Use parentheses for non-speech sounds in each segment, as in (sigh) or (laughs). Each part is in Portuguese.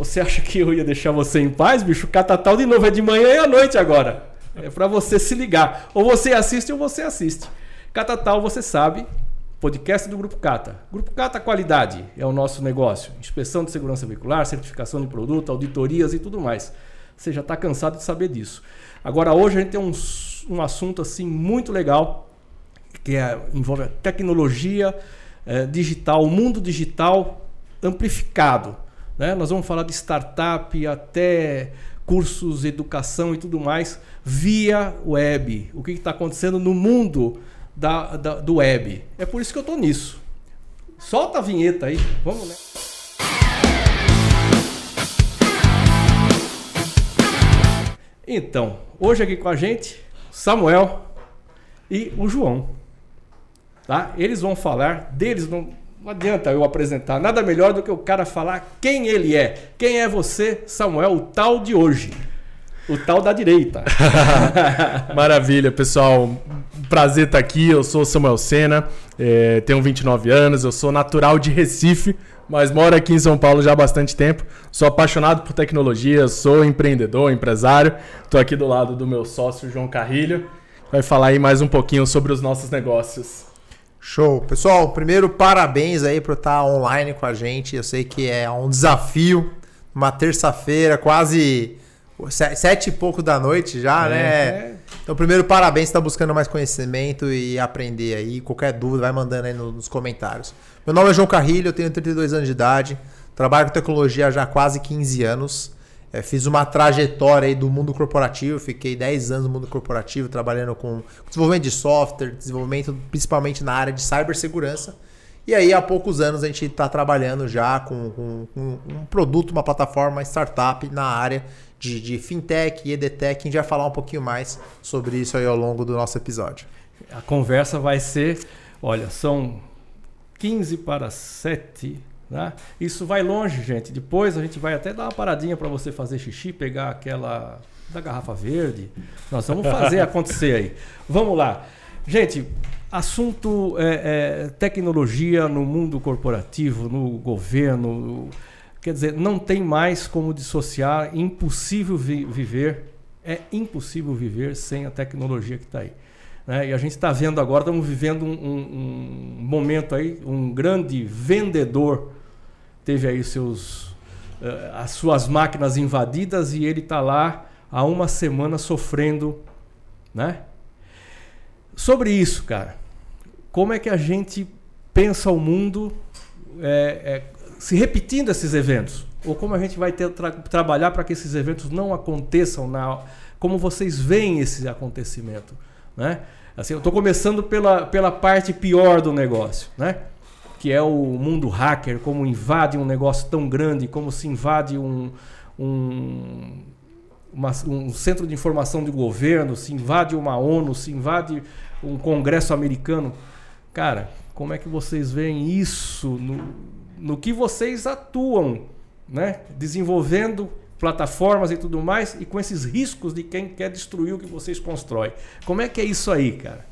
Você acha que eu ia deixar você em paz, bicho? Catatal de novo é de manhã e à noite agora. É para você se ligar. Ou você assiste ou você assiste. Catatal, você sabe, podcast do Grupo Cata. Grupo Cata Qualidade é o nosso negócio. Inspeção de segurança veicular, certificação de produto, auditorias e tudo mais. Você já está cansado de saber disso. Agora, hoje a gente tem um, um assunto assim muito legal que é, envolve tecnologia é, digital, o mundo digital amplificado. Né? Nós vamos falar de startup até cursos, educação e tudo mais via web. O que está acontecendo no mundo da, da, do web. É por isso que eu estou nisso. Solta a vinheta aí. Vamos, né? Então, hoje aqui com a gente, Samuel e o João. Tá? Eles vão falar deles, não, não adianta eu apresentar nada melhor do que o cara falar quem ele é. Quem é você, Samuel, o tal de hoje? O tal da direita. (laughs) Maravilha, pessoal. Prazer estar aqui. Eu sou Samuel Sena, é, tenho 29 anos, eu sou natural de Recife, mas moro aqui em São Paulo já há bastante tempo. Sou apaixonado por tecnologia, sou empreendedor, empresário. Estou aqui do lado do meu sócio João Carrilho. Vai falar aí mais um pouquinho sobre os nossos negócios. Show. Pessoal, primeiro parabéns aí por estar online com a gente. Eu sei que é um desafio. Uma terça-feira, quase sete e pouco da noite já, é, né? É. Então, primeiro, parabéns, está buscando mais conhecimento e aprender aí. Qualquer dúvida, vai mandando aí nos comentários. Meu nome é João Carrilho, eu tenho 32 anos de idade, trabalho com tecnologia já há quase 15 anos. É, fiz uma trajetória aí do mundo corporativo, fiquei 10 anos no mundo corporativo trabalhando com desenvolvimento de software, desenvolvimento principalmente na área de cibersegurança. E aí, há poucos anos, a gente está trabalhando já com, com, com, um produto, uma plataforma, uma startup na área de, de fintech e edtech. A gente vai falar um pouquinho mais sobre isso aí ao longo do nosso episódio. A conversa vai ser: olha, são 15 para 7 né? Isso vai longe, gente. Depois a gente vai até dar uma paradinha para você fazer xixi, pegar aquela da garrafa verde. Nós vamos fazer acontecer aí. Vamos lá. Gente, assunto é, é, tecnologia no mundo corporativo, no governo. Quer dizer, não tem mais como dissociar, impossível vi viver. É impossível viver sem a tecnologia que está aí. Né? E a gente está vendo agora, estamos vivendo um, um, um momento aí, um grande vendedor teve aí seus, uh, as suas máquinas invadidas e ele está lá há uma semana sofrendo, né? Sobre isso, cara, como é que a gente pensa o mundo é, é, se repetindo esses eventos? Ou como a gente vai ter, tra trabalhar para que esses eventos não aconteçam na, como vocês veem esse acontecimento, né? Assim, eu estou começando pela, pela parte pior do negócio, né? Que é o mundo hacker, como invade um negócio tão grande, como se invade um, um, uma, um centro de informação de governo, se invade uma ONU, se invade um congresso americano. Cara, como é que vocês veem isso no, no que vocês atuam, né? desenvolvendo plataformas e tudo mais, e com esses riscos de quem quer destruir o que vocês constroem. Como é que é isso aí, cara?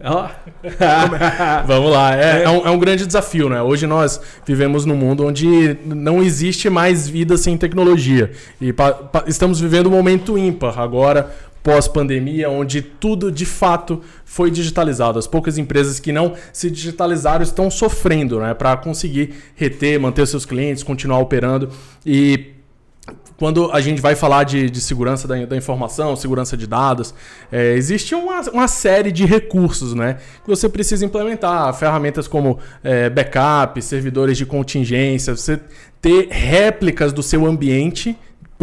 (laughs) Vamos lá, é, é. É, um, é, um, grande desafio, né? Hoje nós vivemos num mundo onde não existe mais vida sem tecnologia. E pa, pa, estamos vivendo um momento ímpar agora, pós-pandemia, onde tudo de fato foi digitalizado. As poucas empresas que não se digitalizaram estão sofrendo né? para conseguir reter, manter seus clientes, continuar operando. E quando a gente vai falar de, de segurança da, da, informação, segurança de dados, é, existe uma, uma, série de recursos né, que você precisa implementar. Ferramentas como é, backup, servidores de contingência, você ter réplicas do seu ambiente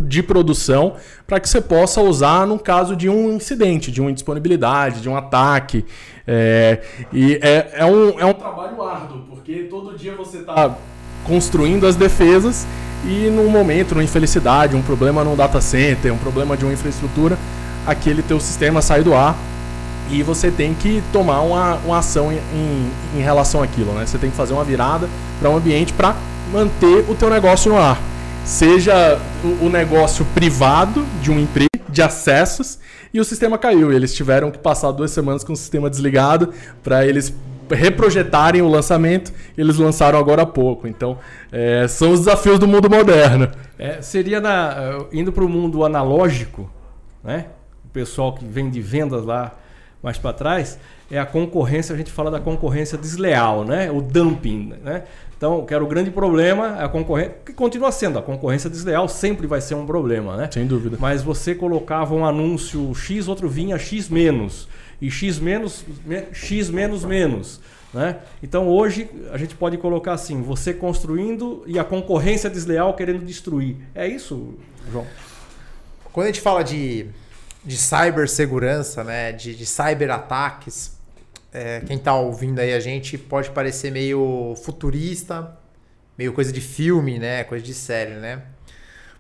de produção para que você possa usar no caso de um incidente, de uma indisponibilidade, de um ataque. É, e é, é, um, é um trabalho árduo, porque todo dia você está construindo as defesas e num momento, numa infelicidade, um problema num data center, um problema de uma infraestrutura, aquele teu sistema sai do ar e você tem que tomar uma, uma ação em, em, relação àquilo, né? Você tem que fazer uma virada para um ambiente para manter o teu negócio no ar. Seja o, negócio privado de uma empresa de acessos e o sistema caiu. Eles tiveram que passar duas semanas com o sistema desligado para eles reprojetarem o lançamento. Eles lançaram agora há pouco. Então, é, são os desafios do mundo moderno. É, seria na, indo para o mundo analógico, né? O pessoal que vem de vendas lá mais para trás, é a concorrência, a gente fala da concorrência desleal, né? O dumping, né? Então, que era o grande problema, a concorrência, que continua sendo, a concorrência desleal sempre vai ser um problema, né? Sem dúvida. Mas você colocava um anúncio X, outro vinha X menos, e X menos, X menos menos. Né? Então hoje a gente pode colocar assim: você construindo e a concorrência desleal querendo destruir. É isso, João? Quando a gente fala de, de cibersegurança, né, de, de é, quem está ouvindo aí a gente pode parecer meio futurista, meio coisa de filme, né? Coisa de série, né?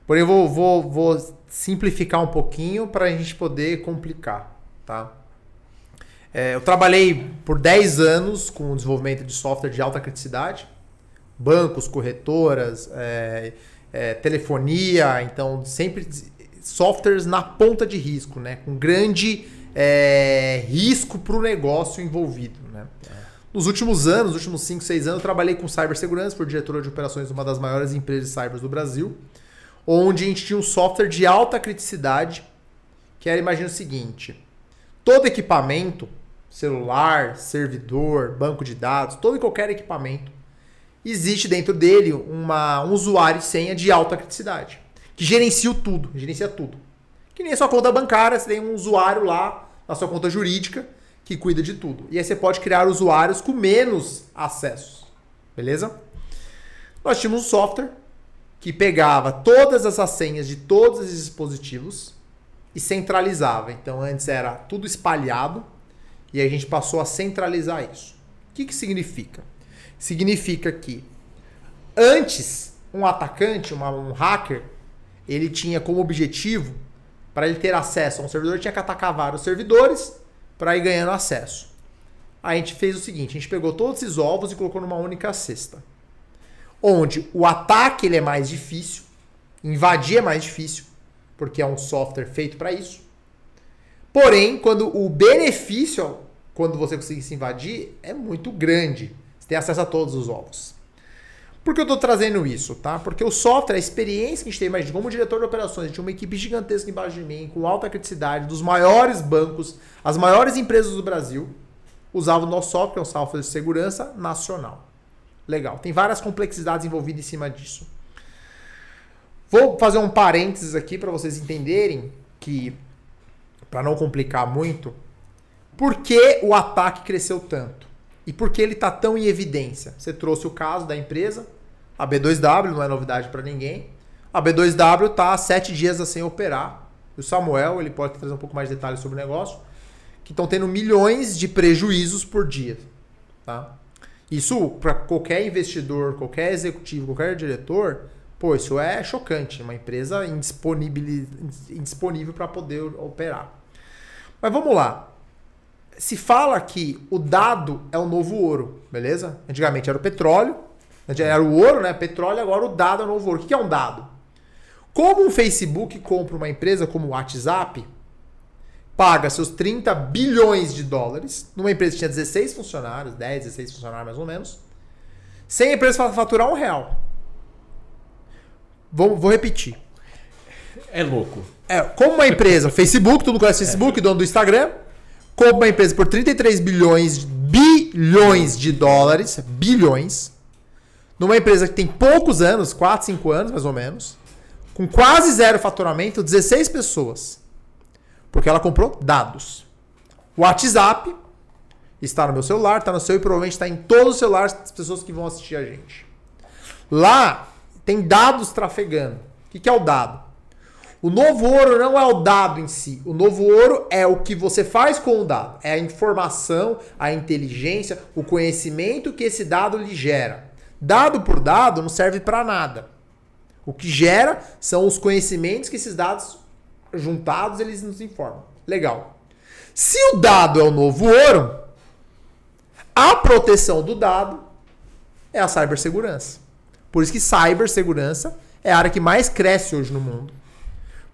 Porém, eu vou, vou, vou simplificar um pouquinho para a gente poder complicar, tá? É, eu trabalhei por 10 anos com o desenvolvimento de software de alta criticidade, bancos, corretoras, é, é, telefonia, então sempre softwares na ponta de risco, né? Com grande é, risco para o negócio envolvido. Né? Nos últimos anos, nos últimos 5, 6 anos, eu trabalhei com cibersegurança, fui diretor de operações de uma das maiores empresas de cyber do Brasil, onde a gente tinha um software de alta criticidade, que era, imagina o seguinte, todo equipamento, celular, servidor, banco de dados, todo e qualquer equipamento, existe dentro dele uma, um usuário e senha de alta criticidade, que gerencia tudo, gerencia tudo. Que nem a sua conta bancária, você tem um usuário lá na sua conta jurídica que cuida de tudo. E aí você pode criar usuários com menos acessos. Beleza? Nós tínhamos um software que pegava todas essas senhas de todos esses dispositivos e centralizava. Então antes era tudo espalhado e a gente passou a centralizar isso. O que, que significa? Significa que antes um atacante, uma, um hacker, ele tinha como objetivo para ele ter acesso a um servidor, tinha que atacar vários servidores para ir ganhando acesso. A gente fez o seguinte, a gente pegou todos esses ovos e colocou numa única cesta. Onde o ataque ele é mais difícil, invadir é mais difícil, porque é um software feito para isso. Porém, quando o benefício, quando você conseguir se invadir, é muito grande. Você tem acesso a todos os ovos. Por que eu estou trazendo isso, tá? Porque o software, a experiência que a gente tem, mas como diretor de operações, tinha uma equipe gigantesca embaixo de mim, com alta criticidade, dos maiores bancos, as maiores empresas do Brasil, usavam o nosso software, um software de segurança nacional. Legal. Tem várias complexidades envolvidas em cima disso. Vou fazer um parênteses aqui para vocês entenderem que, para não complicar muito, por que o ataque cresceu tanto? E por que ele está tão em evidência? Você trouxe o caso da empresa, a B2W não é novidade para ninguém. A B2W está há sete dias sem operar. O Samuel, ele pode trazer um pouco mais de detalhes sobre o negócio, que estão tendo milhões de prejuízos por dia. Tá? Isso, para qualquer investidor, qualquer executivo, qualquer diretor, pô, isso é chocante. Uma empresa indisponível para poder operar. Mas vamos lá. Se fala que o dado é o novo ouro, beleza? Antigamente era o petróleo, era o ouro, né? Petróleo, agora o dado é o novo ouro. O que é um dado? Como um Facebook compra uma empresa como o WhatsApp, paga seus 30 bilhões de dólares, numa empresa que tinha 16 funcionários, 10, 16 funcionários mais ou menos, sem a empresa faturar um real. Vou, vou repetir. É louco. É, como uma empresa, Facebook, todo mundo conhece Facebook, é. dono do Instagram, compra uma empresa por 33 bilhões, bilhões de dólares, bilhões, numa empresa que tem poucos anos, 4, 5 anos mais ou menos, com quase zero faturamento, 16 pessoas. Porque ela comprou dados. O WhatsApp está no meu celular, está no seu e provavelmente está em todos os celulares das pessoas que vão assistir a gente. Lá tem dados trafegando. O que é o dado? O novo ouro não é o dado em si. O novo ouro é o que você faz com o dado. É a informação, a inteligência, o conhecimento que esse dado lhe gera. Dado por dado não serve para nada. O que gera são os conhecimentos que esses dados juntados eles nos informam. Legal. Se o dado é o novo ouro, a proteção do dado é a cibersegurança. Por isso que cibersegurança é a área que mais cresce hoje no mundo.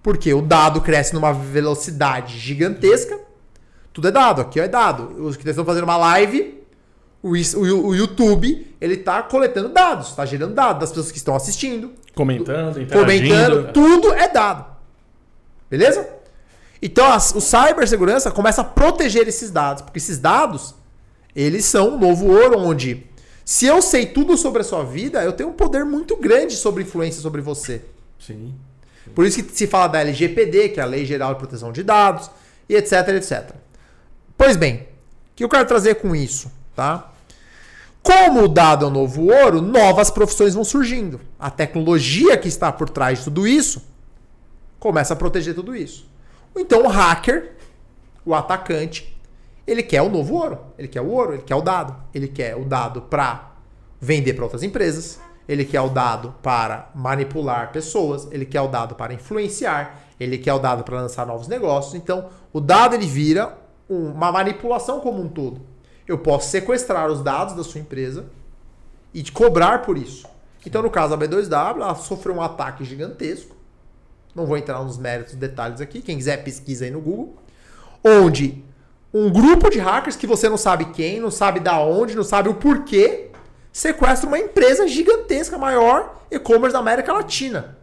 Porque o dado cresce numa velocidade gigantesca. Tudo é dado, aqui é dado. Os que estão fazendo uma live O, o, o YouTube, ele tá coletando dados, tá gerando dados das pessoas que estão assistindo, Comentando, interagindo. comentando, tudo é dado. Beleza? Então as- o cibersegurança começa a proteger esses dados, porque esses dados, eles são um novo ouro onde se eu sei tudo sobre a sua vida, eu tenho um poder muito grande sobre influência sobre você. Sim. Por isso que se fala da LGPD, que é a Lei Geral de Proteção de Dados, e etc, etc. Pois bem, o que eu quero trazer com isso, tá? Como o dado é o novo ouro, novas profissões vão surgindo. A tecnologia que está por trás de tudo isso começa a proteger tudo isso. Então o hacker, o atacante, ele quer o novo ouro. Ele quer o ouro, ele quer o dado. Ele quer o dado para vender para outras empresas. Ele quer o dado para manipular pessoas. Ele quer o dado para influenciar. Ele quer o dado para lançar novos negócios. Então, o dado ele vira uma manipulação como um todo. Eu posso sequestrar os dados da sua empresa e te cobrar por isso. Então, no caso da B2W, ela sofreu um ataque gigantesco. Não vou entrar nos méritos, detalhes aqui. Quem quiser pesquisa aí no Google. Onde um grupo de hackers que você não sabe quem, não sabe da onde, não sabe o porquê, sequestra uma empresa gigantesca, maior e-commerce da América Latina.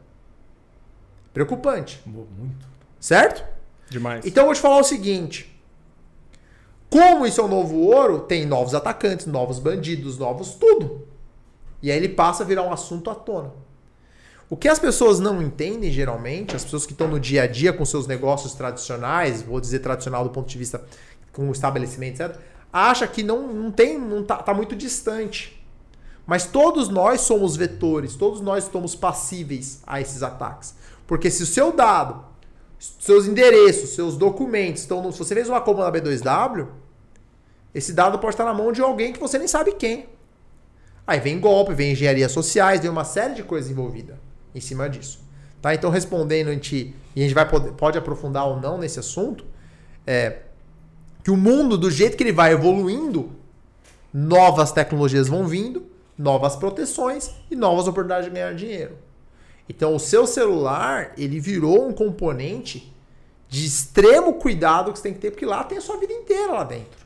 Preocupante, Muito. certo? Demais. Então eu vou te falar o seguinte. Como isso é um novo ouro, tem novos atacantes, novos bandidos, novos tudo. E aí ele passa a virar um assunto à tona. O que as pessoas não entendem geralmente, as pessoas que estão no dia a dia com seus negócios tradicionais, vou dizer tradicional do ponto de vista com o estabelecimento, etc., acha que não, não tem, não tá, tá muito distante. Mas todos nós somos vetores, todos nós somos passíveis a esses ataques. Porque se o seu dado, seus endereços, seus documentos estão no. Se você fez uma compra na B2W, esse dado pode estar na mão de alguém que você nem sabe quem. Aí vem golpe, vem engenharia sociais, vem uma série de coisas envolvida em cima disso. Tá? Então, respondendo, a gente, e a gente vai poder, pode aprofundar ou não nesse assunto, é que o mundo, do jeito que ele vai evoluindo, novas tecnologias vão vindo, novas proteções e novas oportunidades de ganhar dinheiro. Então, o seu celular, ele virou um componente de extremo cuidado que você tem que ter, porque lá tem a sua vida inteira lá dentro.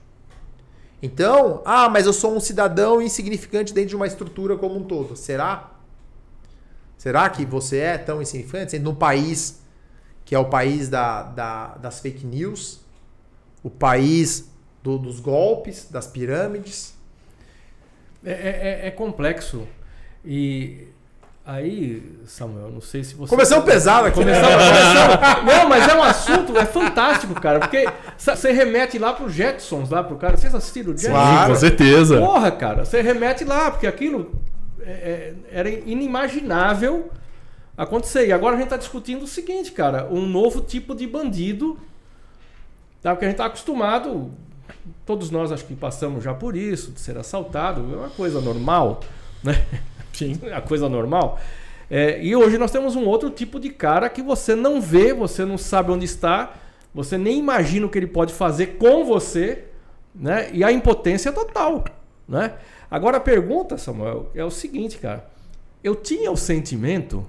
Então, ah, mas eu sou um cidadão insignificante dentro de uma estrutura como um todo. Será? Será que você é tão insignificante? No país que é o país da, da- das fake news, o país do- dos golpes, das pirâmides. É, é- é- é complexo. E aí, Samuel, não sei se você. Começamos pesado aqui. né? Começamos, começamos. Não, mas é um assunto, é fantástico, cara. Porque você remete lá pro Jetsons, lá pro cara. Vocês assistiram o Jetsons? Claro. Com certeza. Porra, cara, você remete lá, porque aquilo é- é- era inimaginável acontecer. E agora a gente está discutindo o seguinte, cara, um novo tipo de bandido, tá? porque a gente está acostumado, todos nós acho que passamos já por isso, de ser assaltado, é uma coisa normal, né? Sim. (laughs) É uma coisa normal. É, e hoje nós temos um outro tipo de cara que você não vê, você não sabe onde está, você nem imagina o que ele pode fazer com você, né? E a impotência é total, né? Agora a pergunta, Samuel, é o seguinte, cara. Eu tinha o sentimento,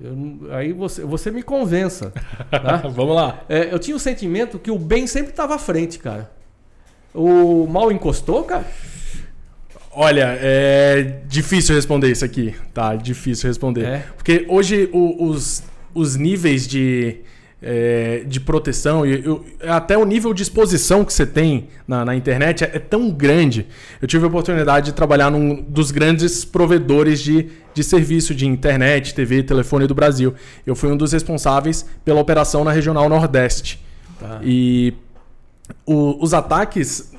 eu aí você, você me convença, tá? (laughs) Vamos lá. É, eu tinha o sentimento que o bem sempre estava à frente, cara. O mal encostou, cara? Olha, é difícil responder isso aqui, tá? Difícil responder. É. Porque hoje o- os, os níveis de, é, de proteção e eu- até o nível de exposição que você tem na, na internet é, é tão grande. Eu tive a oportunidade de trabalhar num dos grandes provedores de, de serviço de internet, TV telefone do Brasil. Eu fui um dos responsáveis pela operação na Regional Nordeste. Tá. E o- os ataques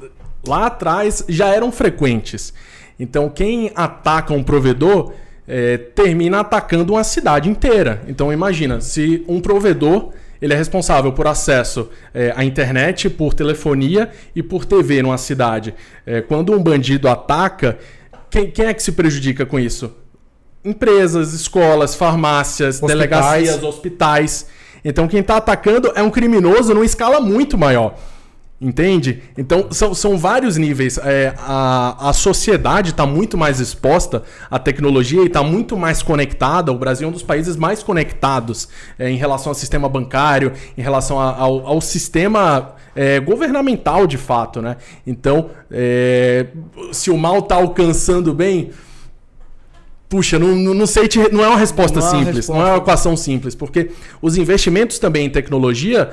lá atrás já eram frequentes. Então, quem ataca um provedor eh, termina atacando uma cidade inteira. Então, imagina, se um provedor ele é responsável por acesso eh, à internet, por telefonia e por TV numa cidade. Eh, quando um bandido ataca, quem, quem é que se prejudica com isso? Empresas, escolas, farmácias, Hospitais. delegacias, hospitais. Então, quem está atacando é um criminoso numa escala muito maior. Entende? Então, são, são vários níveis. É, a, a sociedade está muito mais exposta à tecnologia e está muito mais conectada. O Brasil é um dos países mais conectados é, em relação ao sistema bancário, em relação a- ao, ao sistema é, governamental de fato, né? Então, é, se o mal está alcançando bem, puxa, não, não sei, te, não é uma resposta não simples, resposta. não é uma equação simples, porque os investimentos também em tecnologia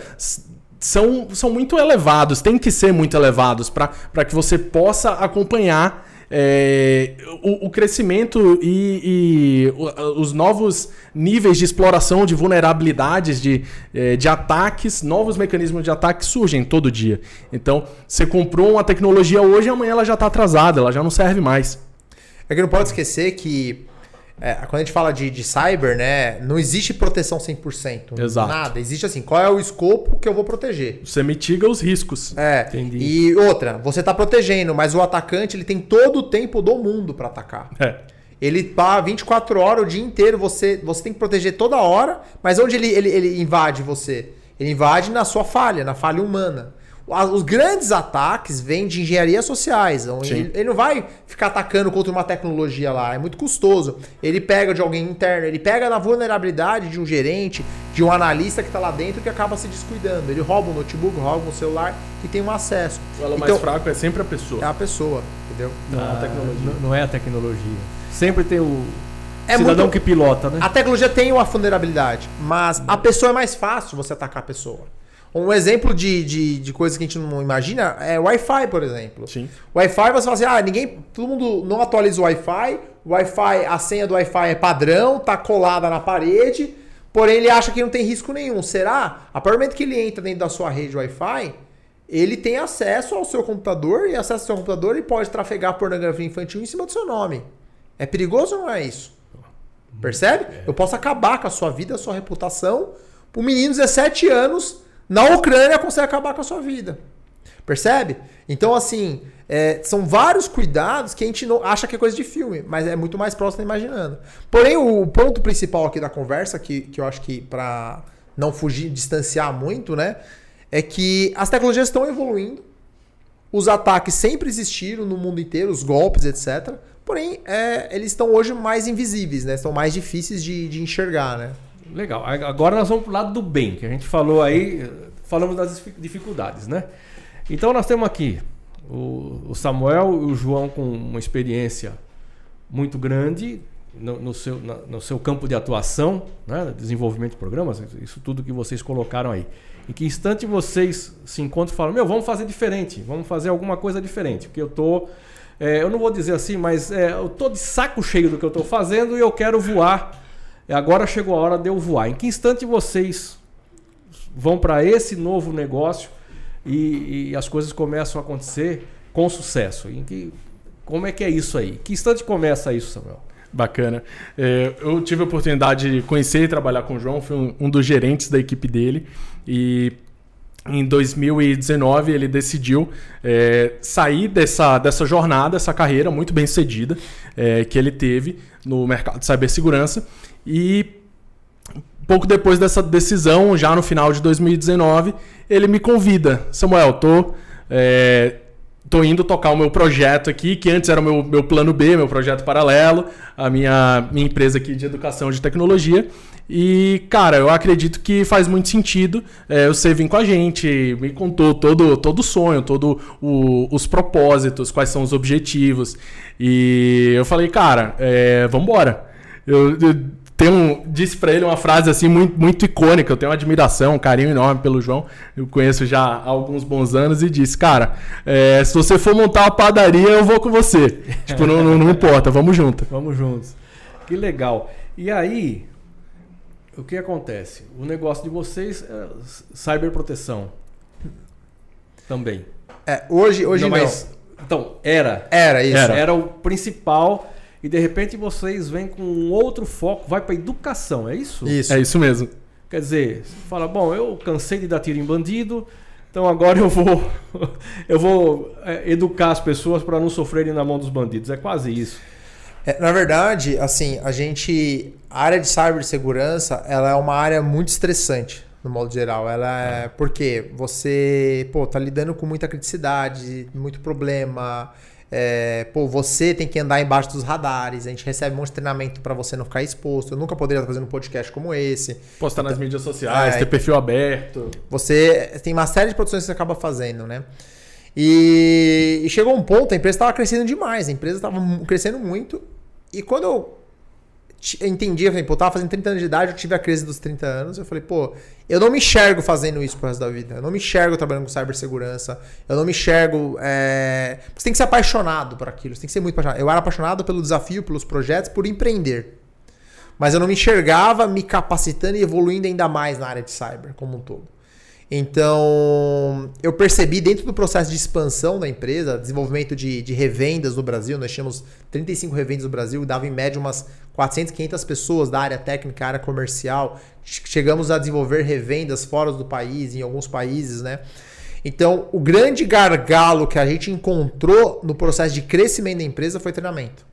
são, são muito elevados, tem que ser muito elevados para que você possa acompanhar é, o, o, crescimento e, e, os novos níveis de exploração de vulnerabilidades, de, é, de ataques, novos mecanismos de ataque surgem todo dia. Então, você comprou uma tecnologia hoje amanhã ela já está atrasada, ela já não serve mais. É que não pode esquecer que é, quando a gente fala de, de cyber, né, não existe proteção 100%. Exato. Nada. Existe assim, qual é o escopo que eu vou proteger? Você mitiga os riscos. É. Entendi. E outra, você está protegendo, mas o atacante ele tem todo o tempo do mundo para atacar. É. Ele tá 24 horas o dia inteiro, você, você tem que proteger toda hora, mas onde ele, ele, ele invade você? Ele invade na sua falha, na falha humana os grandes ataques vêm de engenharias sociais. Ele, ele, não vai ficar atacando contra uma tecnologia lá, é muito custoso. Ele pega de alguém interno, ele pega na vulnerabilidade de um gerente, de um analista que está lá dentro que acaba se descuidando. Ele rouba um notebook, rouba um celular que tem um acesso. O elo então, mais fraco é sempre a pessoa. É a pessoa, entendeu? Não, ah, a tecnologia. não é a tecnologia. Sempre tem o é cidadão muito... que pilota, né? A tecnologia tem uma vulnerabilidade, mas a pessoa é mais fácil você atacar a pessoa. Um exemplo de, de, de coisa que a gente não imagina é Wi-Fi, por exemplo. Sim. Wi-Fi, você fala assim, ah, ninguém, todo mundo não atualiza o Wi-Fi, o Wi-Fi, a senha do Wi-Fi é padrão, tá colada na parede, porém ele acha que não tem risco nenhum. Será? A partir do momento que ele entra dentro da sua rede Wi-Fi, ele tem acesso ao seu computador e acesso ao seu computador e pode trafegar pornografia infantil em cima do seu nome. É perigoso ou não é isso? Percebe? É. Eu posso acabar com a sua vida, a sua reputação. O menino de 17 anos na Ucrânia consegue acabar com a sua vida. Percebe? Então, assim, é, são vários cuidados que a gente não acha que é coisa de filme, mas é muito mais próximo imaginando. Porém, o ponto principal aqui da conversa, que, que eu acho que para não fugir, distanciar muito, né? É que as tecnologias estão evoluindo, os ataques sempre existiram no mundo inteiro, os golpes, etc. Porém, é, eles estão hoje mais invisíveis, né? Estão mais difíceis de, de enxergar, né? Legal. Agora nós vamos para o lado do bem, que a gente falou aí, falamos das dificuldades, né? Então nós temos aqui o Samuel e o João com uma experiência muito grande no, no seu, no seu campo de atuação, né? desenvolvimento de programas, isso tudo que vocês colocaram aí. Em que instante vocês se encontram e falam, meu, vamos fazer diferente, vamos fazer alguma coisa diferente, porque eu tô, é, eu não vou dizer assim, mas é, eu tô de saco cheio do que eu estou fazendo e eu quero voar Agora chegou a hora de eu voar. Em que instante vocês vão para esse novo negócio e, e, as coisas começam a acontecer com sucesso? Em que, como é que é isso aí? Que instante começa isso, Samuel? Bacana. É, eu tive a oportunidade de conhecer e trabalhar com o João, fui um, um dos gerentes da equipe dele. E em 2019 ele decidiu é, sair dessa, dessa jornada, essa carreira muito bem sucedida é, que ele teve no mercado de cibersegurança e pouco depois dessa decisão, já no final de 2019, ele me convida. Samuel, tô, é, tô indo tocar o meu projeto aqui, que antes era o meu, meu plano B, meu projeto paralelo, a minha, minha empresa aqui de educação de tecnologia. E, cara, eu acredito que faz muito sentido é, você vir com a gente, me contou todo, todo o sonho, todos os propósitos, quais são os objetivos. E eu falei, cara, é, vambora. Eu, eu tem um, disse para ele uma frase assim muito, muito icônica. Eu tenho uma admiração, um carinho enorme pelo João. Eu conheço já há alguns bons anos e disse, cara, é, se você for montar uma padaria, eu vou com você. (laughs) tipo, não, não, não, importa, vamos junto. Vamos juntos. Que legal. E aí, o que acontece? O negócio de vocês é cyberproteção também. É, hoje, hoje não. não. Mas, então, era. Era isso. Era, era o principal e de repente vocês vêm com um outro foco, vai para educação, é isso? Isso. É isso mesmo. Quer dizer, você fala, bom, eu cansei de dar tiro em bandido, então agora eu vou (laughs) eu vou é, educar as pessoas para não sofrerem na mão dos bandidos. É quase isso. É, na verdade, assim, a gente a área de cibersegurança, ela é uma área muito estressante no modo geral. Ela é, é. porque você, pô, tá lidando com muita criticidade, muito problema, É, pô, você tem que andar embaixo dos radares. A gente recebe um monte de treinamento para você não ficar exposto. Eu nunca poderia estar fazendo um podcast como esse. Postar nas mídias sociais, é, ter perfil aberto. Você tem uma série de produções que você acaba fazendo, né? E, e chegou um ponto, a empresa estava crescendo demais, a empresa estava crescendo muito. E quando eu entendi, eu falei, pô, eu tava fazendo 30 anos de idade, eu tive a crise dos 30 anos. Eu falei, pô, eu não me enxergo fazendo isso pro resto da vida. Eu não me enxergo trabalhando com cibersegurança. Eu não me enxergo. É... Você tem que ser apaixonado por aquilo. Você tem que ser muito apaixonado. Eu era apaixonado pelo desafio, pelos projetos, por empreender. Mas eu não me enxergava me capacitando e evoluindo ainda mais na área de cyber como um todo. Então, eu percebi dentro do processo de expansão da empresa, desenvolvimento de, de revendas no Brasil, nós tínhamos 35 revendas no Brasil, dava em média umas 400, 500 pessoas da área técnica, área comercial. Chegamos a desenvolver revendas fora do país, em alguns países, né? Então, o grande gargalo que a gente encontrou no processo de crescimento da empresa foi treinamento.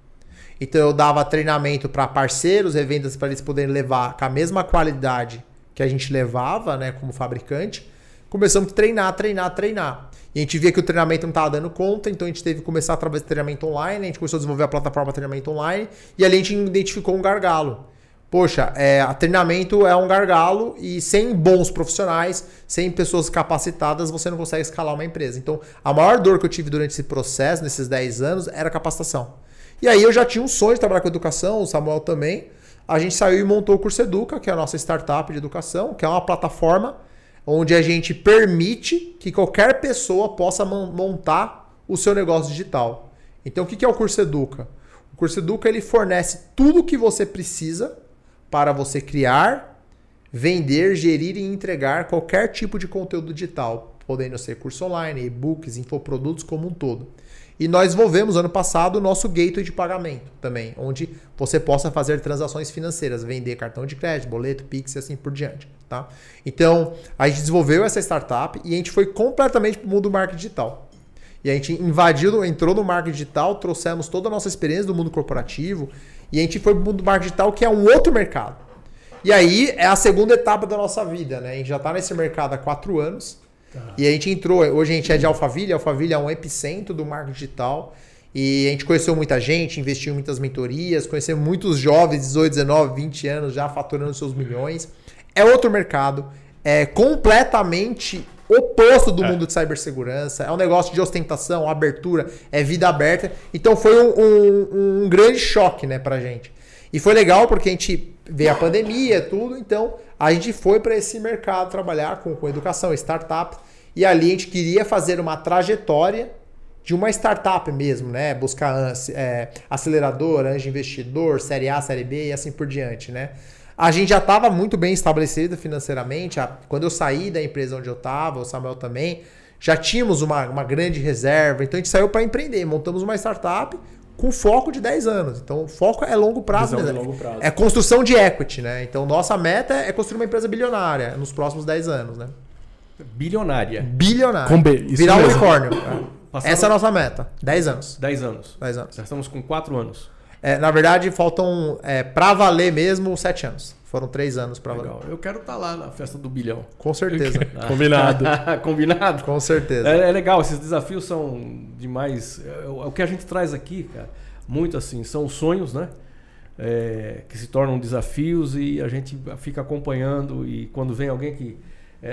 Então, eu dava treinamento para parceiros, revendas, para eles poderem levar com a mesma qualidade que a gente levava, né, como fabricante, começamos a treinar, treinar, treinar. E a gente via que o treinamento não estava dando conta, então a gente teve que começar através do treinamento online, a gente começou a desenvolver a plataforma treinamento online, e ali a gente identificou um gargalo. Poxa, é, treinamento é um gargalo e sem bons profissionais, sem pessoas capacitadas, você não consegue escalar uma empresa. Então, a maior dor que eu tive durante esse processo, nesses 10 anos, era capacitação. E aí eu já tinha um sonho de trabalhar com educação, o Samuel também a gente saiu e montou o Curso Educa, que é a nossa startup de educação, que é uma plataforma onde a gente permite que qualquer pessoa possa montar o seu negócio digital. Então, o que é o Curso Educa? O Curso Educa ele fornece tudo o que você precisa para você criar, vender, gerir e entregar qualquer tipo de conteúdo digital, podendo ser curso online, e-books, infoprodutos como um todo. E nós desenvolvemos ano passado o nosso gateway de pagamento também, onde você possa fazer transações financeiras, vender cartão de crédito, boleto, Pix e assim por diante. Tá? Então, a gente desenvolveu essa startup e a gente foi completamente para o mundo do marketing digital. E a gente invadiu, entrou no marketing digital, trouxemos toda a nossa experiência do mundo corporativo e a gente foi para o mundo do marketing digital, que é um outro mercado. E aí é a segunda etapa da nossa vida, né? A gente já está nesse mercado há quatro anos. Tá. E a gente entrou, hoje a gente é de Alphaville, Alphaville é um epicentro do marketing digital. E a gente conheceu muita gente, investiu em muitas mentorias, conheceu muitos jovens, 18, 19, 20 anos, já faturando seus milhões. É outro mercado, é completamente oposto do é. mundo de cibersegurança. É um negócio de ostentação, abertura, é vida aberta. Então foi um, um, um grande choque né, pra gente. E foi legal porque a gente veio a pandemia, tudo, então a gente foi para esse mercado trabalhar com, com educação, startup, e ali a gente queria fazer uma trajetória de uma startup mesmo, né? Buscar é, acelerador, anjo investidor, série A, série B e assim por diante, né? A gente já estava muito bem estabelecido financeiramente. Quando eu saí da empresa onde eu estava, o Samuel também, já tínhamos uma, uma grande reserva. Então a gente saiu para empreender, montamos uma startup com foco de 10 anos. Então, o foco é longo prazo, mesmo. Longo prazo. É construção de equity, né? Então, nossa meta é construir uma empresa bilionária nos próximos 10 anos, né? Bilionária. Bilionária. Com B. Virar um unicórnio. É. Essa é a nossa meta. 10 anos. 10 anos. 10 anos. Já estamos com 4 anos. É, na verdade, faltam, é, para valer mesmo, 7 anos. Foram 3 anos para valer. Eu quero estar tá lá na festa do bilhão. Com certeza. (laughs) Combinado. (laughs) Combinado? Com certeza. É, é, legal, esses desafios são demais. É, o que a gente traz aqui, cara, muito assim, são sonhos, né? É, que se tornam desafios e a gente fica acompanhando e quando vem alguém que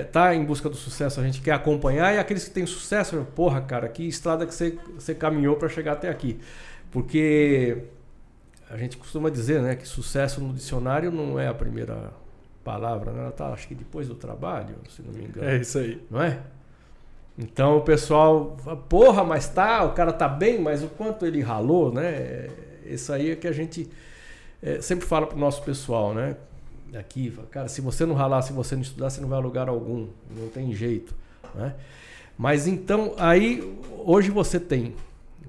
está é, em busca do sucesso, a gente quer acompanhar e aqueles que têm sucesso, porra, cara, que estrada que você, você caminhou para chegar até aqui. Porque a gente costuma dizer, né, que sucesso no dicionário não é a primeira palavra, né? Ela tá, acho que depois do trabalho, se não me engano. É isso aí. Não é? Então o pessoal, porra, mas tá, o cara tá bem, mas o quanto ele ralou, né? Isso aí é que a gente é, sempre fala pro nosso pessoal, né? Aqui, cara, se você não ralar, se você não estudar, você não vai a lugar algum, não tem jeito, né? Mas então, aí, hoje você tem,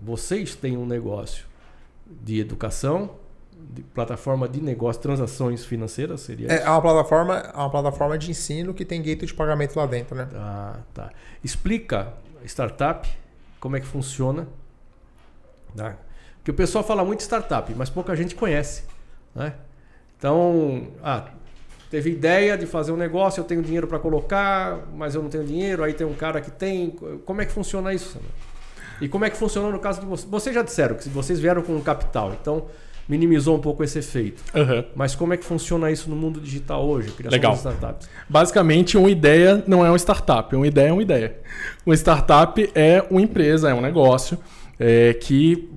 vocês têm um negócio de educação, de plataforma de negócio, transações financeiras, seria é, é uma plataforma, é uma plataforma de ensino que tem gateway de pagamento lá dentro, né? Ah, tá. Explica startup, como é que funciona. Tá? Porque o pessoal fala muito startup, mas pouca gente conhece. Né? Então, ah, teve ideia de fazer um negócio, eu tenho dinheiro para colocar, mas eu não tenho dinheiro, aí tem um cara que tem. Como é que funciona isso? E como é que funcionou no caso de vocês? Vocês já disseram que vocês vieram com capital, então minimizou um pouco esse efeito. Uhum. Mas como é que funciona isso no mundo digital hoje? Criação Legal. de startups. Basicamente, uma ideia não é uma startup. Uma ideia é uma ideia. Uma startup é uma empresa, é um negócio é, que,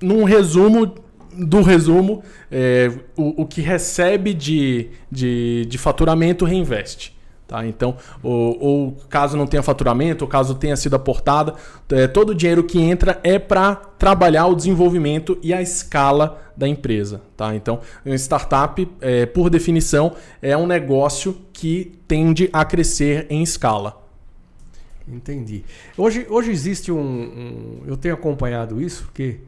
num resumo do resumo, é, o, o que recebe de, de, de faturamento reinveste. Tá? Então, ou, ou caso não tenha faturamento, ou caso tenha sido aportada, é, todo o dinheiro que entra é para trabalhar o desenvolvimento e a escala da empresa. Tá? Então, uma startup, é, por definição, é um negócio que tende a crescer em escala. Entendi. Hoje, hoje existe um, um Eu tenho acompanhado isso, porque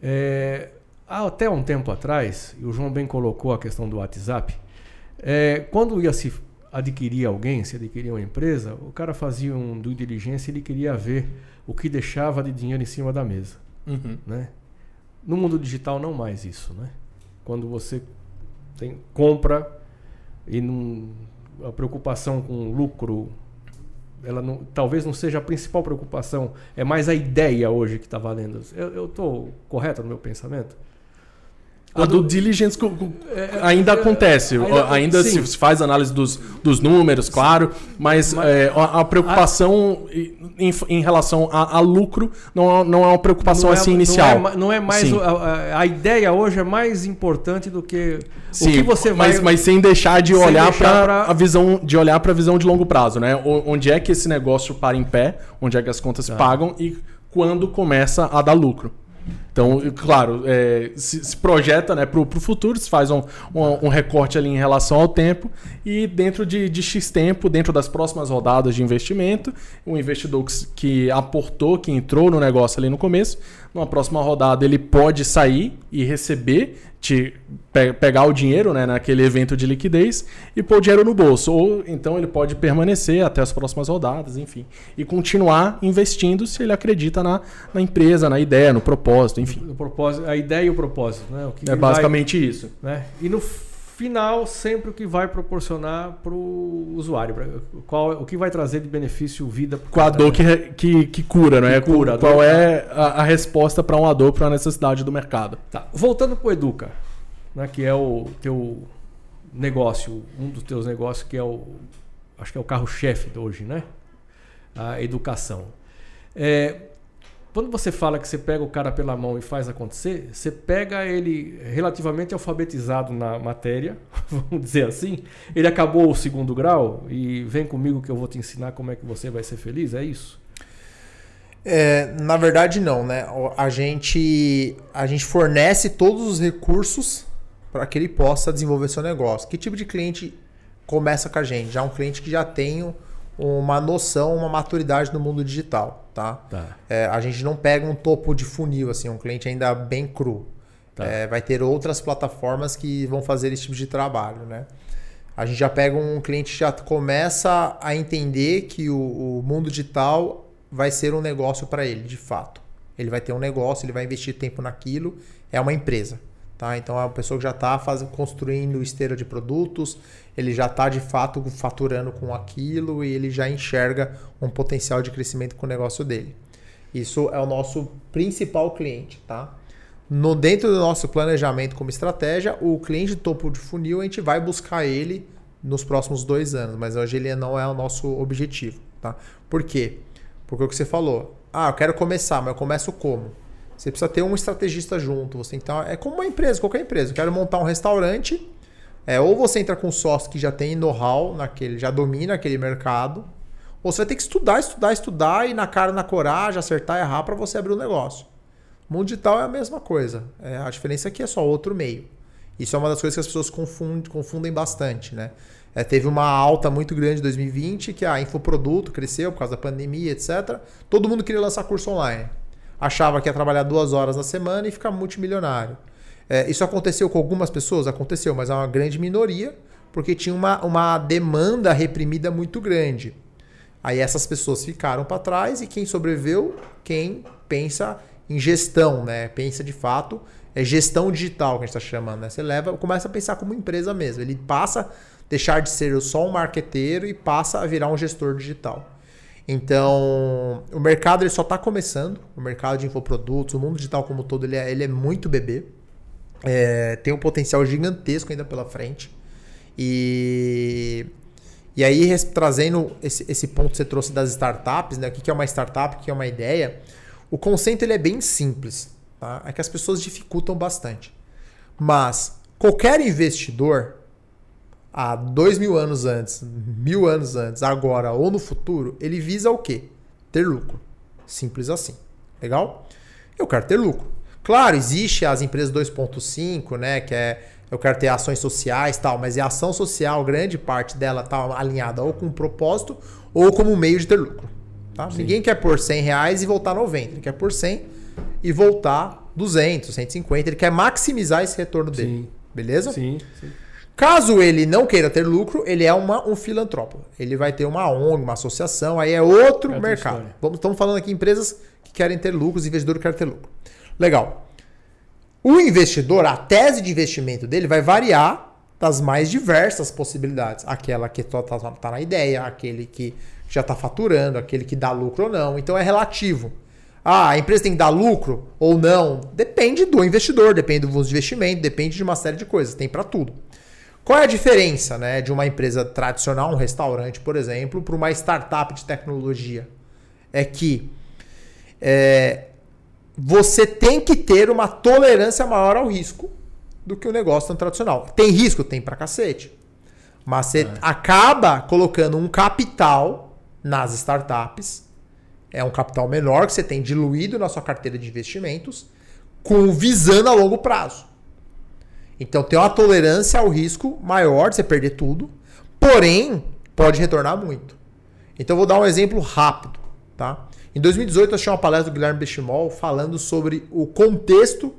é, até um tempo atrás, e o João bem colocou a questão do WhatsApp, é, quando ia se adquirir alguém, se adquirir uma empresa, o cara fazia um due diligência e ele queria ver o que deixava de dinheiro em cima da mesa. Uhum. Né? No mundo digital não mais isso, né? Quando você tem compra e não, a preocupação com lucro, ela não, talvez não seja a principal preocupação, é mais a ideia hoje que está valendo. Eu estou correto no meu pensamento? A do diligence co- co- ainda acontece, ainda- ainda, se faz análise dos, dos números, claro, mas, Mas- é, a, a preocupação em, em relação a, a lucro não, é- não é uma preocupação Não é- assim não inicial. é ma- Não é, mais. A, a- a ideia hoje é mais importante do que Sim, o que você vai. mas, mas sem deixar de Sem olhar para a visão de olhar para a visão de longo prazo, né? Onde é que esse negócio para em pé, onde é que as contas Tá. pagam e quando começa a dar lucro. Então, claro, é, se, se projeta né, para o futuro, se faz um, um, um recorte ali em relação ao tempo e dentro de, de X tempo, dentro das próximas rodadas de investimento, o investidor que, que aportou, que entrou no negócio ali no começo, numa próxima rodada ele pode sair e receber, te, pe- pegar o dinheiro né, naquele evento de liquidez e pôr o dinheiro no bolso. Ou então ele pode permanecer até as próximas rodadas, enfim, e continuar investindo se ele acredita na, na empresa, na ideia, no propósito, enfim. O propósito, a ideia e o propósito, né? O que É ele vai- basicamente isso. né? E no final, sempre o que vai proporcionar para o usuário, pra- qual, o que vai trazer de benefício vida Com a dor que, que, que cura, né? Que cura, Qual dor- é a, a resposta para uma dor, para uma necessidade do mercado? Tá. Voltando para o Educa, né, que é o teu negócio, um dos teus negócios que é o, acho que é o carro-chefe de hoje, né? A educação. É, quando você fala que você pega o cara pela mão e faz acontecer, você pega ele relativamente alfabetizado na matéria, (laughs) vamos dizer assim. Ele acabou o segundo grau e vem comigo que eu vou te ensinar como é que você vai ser feliz, é isso? É, na verdade, não, né? A gente, a gente fornece todos os recursos para que ele possa desenvolver seu negócio. Que tipo de cliente começa com a gente? Já um cliente que já tem uma noção, uma maturidade no mundo digital, tá? Tá. É, a gente não pega um topo de funil, assim, um cliente ainda bem cru. Tá. É, vai ter outras plataformas que vão fazer esse tipo de trabalho, né? A gente já pega um cliente que já começa a entender que o, o mundo digital vai ser um negócio para ele, de fato. Ele vai ter um negócio, ele vai investir tempo naquilo, é uma empresa. Tá? Então é uma pessoa que já está construindo esteira de produtos, ele já está de fato faturando com aquilo e ele já enxerga um potencial de crescimento com o negócio dele. Isso é o nosso principal cliente, tá? No dentro do nosso planejamento como estratégia, o cliente topo de funil a gente vai buscar ele nos próximos dois anos, mas hoje ele não é o nosso objetivo, tá? Por quê? Porque o que você falou, ah, eu quero começar, mas eu começo como? Você precisa ter um estrategista junto, você tem que é como uma empresa, qualquer empresa. Eu quero montar um restaurante, é, ou você entra com um sócio que já tem know-how naquele, já domina aquele mercado, ou você vai ter que estudar, estudar, estudar e na cara, na coragem, acertar errar para você abrir o negócio. O mundo digital é a mesma coisa. É, a diferença é que é só outro meio. Isso é uma das coisas que as pessoas confundem, confundem bastante, né? É, teve uma alta muito grande em 2020, que a infoproduto cresceu por causa da pandemia, etc. Todo mundo queria lançar curso online. Achava que ia trabalhar duas horas na semana e ficar multimilionário. É, isso aconteceu com algumas pessoas? Aconteceu, mas é uma grande minoria, porque tinha uma, uma demanda reprimida muito grande. Aí essas pessoas ficaram para trás e quem sobreviveu, quem pensa em gestão, né? Pensa de fato, é gestão digital que a gente está chamando, né? Você leva, começa a pensar como empresa mesmo. Ele passa a deixar de ser só um marqueteiro e passa a virar um gestor digital. Então, o mercado ele só está começando. O mercado de infoprodutos, o mundo digital como todo, ele é, ele é muito bebê. É, tem um potencial gigantesco ainda pela frente. E, e aí, trazendo esse, esse ponto que você trouxe das startups, né? O que é uma startup, o que é uma ideia. O conceito ele é bem simples. Tá? É que as pessoas dificultam bastante. Mas qualquer investidor, há dois mil anos antes, mil anos antes, agora ou no futuro, ele visa o quê? Ter lucro. Simples assim. Legal? Eu quero ter lucro. Claro, existe as empresas 2.5, né? Que é eu quero ter ações sociais e tal, mas a ação social, grande parte dela tá alinhada ou com um propósito ou como um meio de ter lucro. Tá? Ninguém quer pôr 100 reais e voltar 90. Ele quer pôr 100 e voltar 200, 150. Ele quer maximizar esse retorno dele. Sim. Beleza? Sim, sim. Caso ele não queira ter lucro, ele é uma, um filantropo. Ele vai ter uma ONG, uma associação, aí é outro É mercado. história. Vamos, estamos falando aqui em empresas que querem ter lucro, os investidores querem ter lucro. Legal. O investidor, a tese de investimento dele vai variar das mais diversas possibilidades. Aquela que está tá, tá na ideia, aquele que já está faturando, aquele que dá lucro ou não. Então é relativo. Ah, a empresa tem que dar lucro ou não? Depende do investidor, depende do investimento, depende de uma série de coisas. Tem para tudo. Qual é a diferença né, de uma empresa tradicional, um restaurante, por exemplo, para uma startup de tecnologia? É que é, você tem que ter uma tolerância maior ao risco do que o negócio tradicional. Tem risco? Tem pra cacete. Mas você acaba colocando um capital nas startups. É um capital menor que você tem diluído na sua carteira de investimentos, com visando a longo prazo. Então tem uma tolerância ao risco maior de você perder tudo, porém pode retornar muito. Então vou dar um exemplo rápido, tá? Em 2018 eu achei uma palestra do Guilherme Bechimol falando sobre o contexto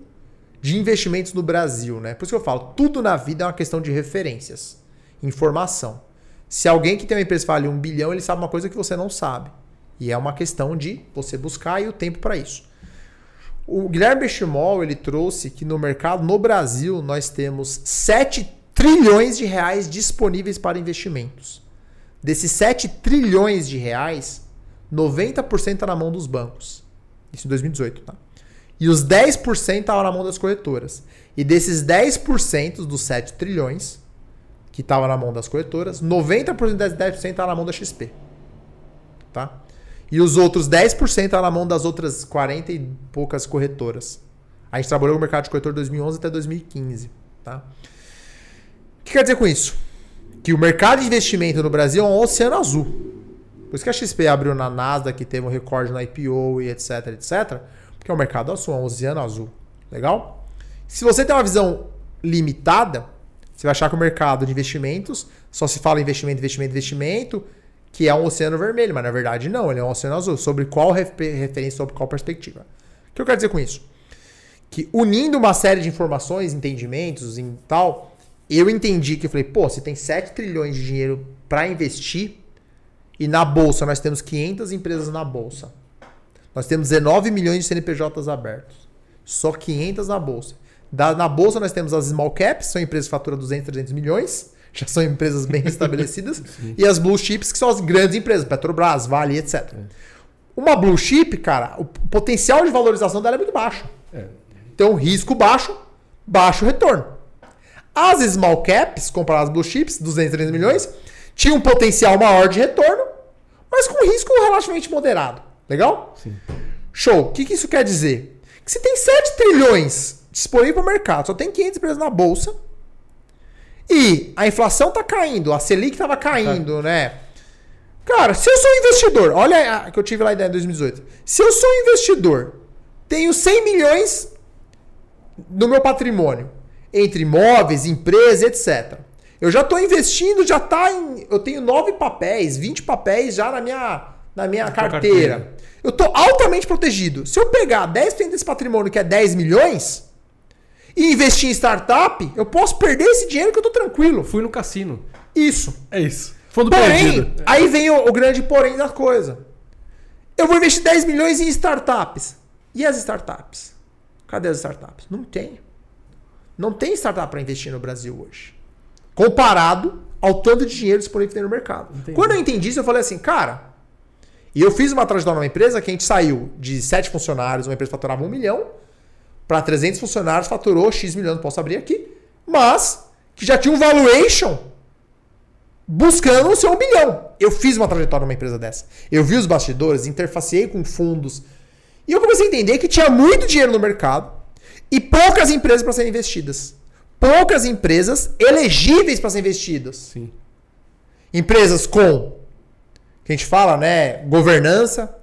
de investimentos no Brasil, né? Por isso que eu falo, tudo na vida é uma questão de referências, informação. Se alguém que tem uma empresa fala um bilhão, ele sabe uma coisa que você não sabe. E é uma questão de você buscar e o tempo para isso. O Guilherme Bechimol, ele trouxe que no mercado, no Brasil, nós temos 7 trilhões de reais disponíveis para investimentos. Desses 7 trilhões de reais, 90% está na mão dos bancos. Isso em 2018, tá? E os 10% estavam na mão das corretoras. E desses 10% dos 7 trilhões que estavam na mão das corretoras, 90% desses 10% estava na mão da XP. Tá? E os outros 10% estavam na mão das outras 40 e poucas corretoras. A gente trabalhou no mercado de corretor de 2011 até 2015. Tá? O que quer dizer com isso? Que o mercado de investimento no Brasil é um oceano azul. Por isso que a XP abriu na Nasdaq, que teve um recorde no IPO e etc, etc. Porque é um mercado azul, é um oceano azul. Legal? Se você tem uma visão limitada, você vai achar que o mercado de investimentos só se fala investimento, investimento, investimento, que é um oceano vermelho, mas na verdade não, ele é um oceano azul. Sobre qual refer- referência, sobre qual perspectiva? O que eu quero dizer com isso? Que unindo uma série de informações, entendimentos e tal, eu entendi que eu falei, pô, você tem 7 trilhões de dinheiro para investir e na bolsa nós temos 500 empresas na bolsa. Nós temos 19 milhões de CNPJs abertos. Só 500 na bolsa. Da- na bolsa nós temos as small caps, são empresas que faturam 200, 300 milhões, já são empresas bem (laughs) estabelecidas, e as blue chips, que são as grandes empresas, Petrobras, Vale, etc. Uma blue chip, cara, o potencial de valorização dela é muito baixo. É. Então, risco baixo, baixo retorno. As small caps, comparadas às blue chips, 200, 300 milhões, tinham um potencial maior de retorno, mas com risco relativamente moderado. Legal? Sim. Show. O que, que isso quer dizer? Que se tem 7 trilhões disponível para o mercado, só tem 500 empresas na bolsa, e a inflação está caindo, a Selic estava caindo, né? Cara, se eu sou investidor, olha a que eu tive lá em 2018. Se eu sou investidor, tenho 100 milhões no meu patrimônio, entre imóveis, empresas, etc. Eu já estou investindo, já tá em. Eu tenho 9 papéis, 20 papéis já na minha, na minha Na carteira. carteira. Eu estou altamente protegido. Se eu pegar 10% desse patrimônio, que é 10 milhões, e investir em startup, eu posso perder esse dinheiro que eu estou tranquilo. Fui no cassino. Isso. É isso. Fundo Porém, perdido. aí vem o, o grande porém da coisa. Eu vou investir 10 milhões em startups. E as startups? Cadê as startups? Não tem. Não tem startup para investir no Brasil hoje. Comparado ao tanto de dinheiro disponível que tem no mercado. Entendi. Quando eu entendi isso, eu falei assim, cara, E eu fiz uma trajetória numa empresa que a gente saiu de 7 funcionários, uma empresa que faturava 1 milhão, para 300 funcionários, faturou X milhões, posso abrir aqui, mas que já tinha um valuation buscando o seu 1 bilhão. Eu fiz uma trajetória numa empresa dessa. Eu vi os bastidores, interfaceei com fundos, e eu comecei a entender que tinha muito dinheiro no mercado e poucas empresas para serem investidas. Poucas empresas elegíveis para serem investidas. Sim. Empresas com que a gente fala, né? Governança,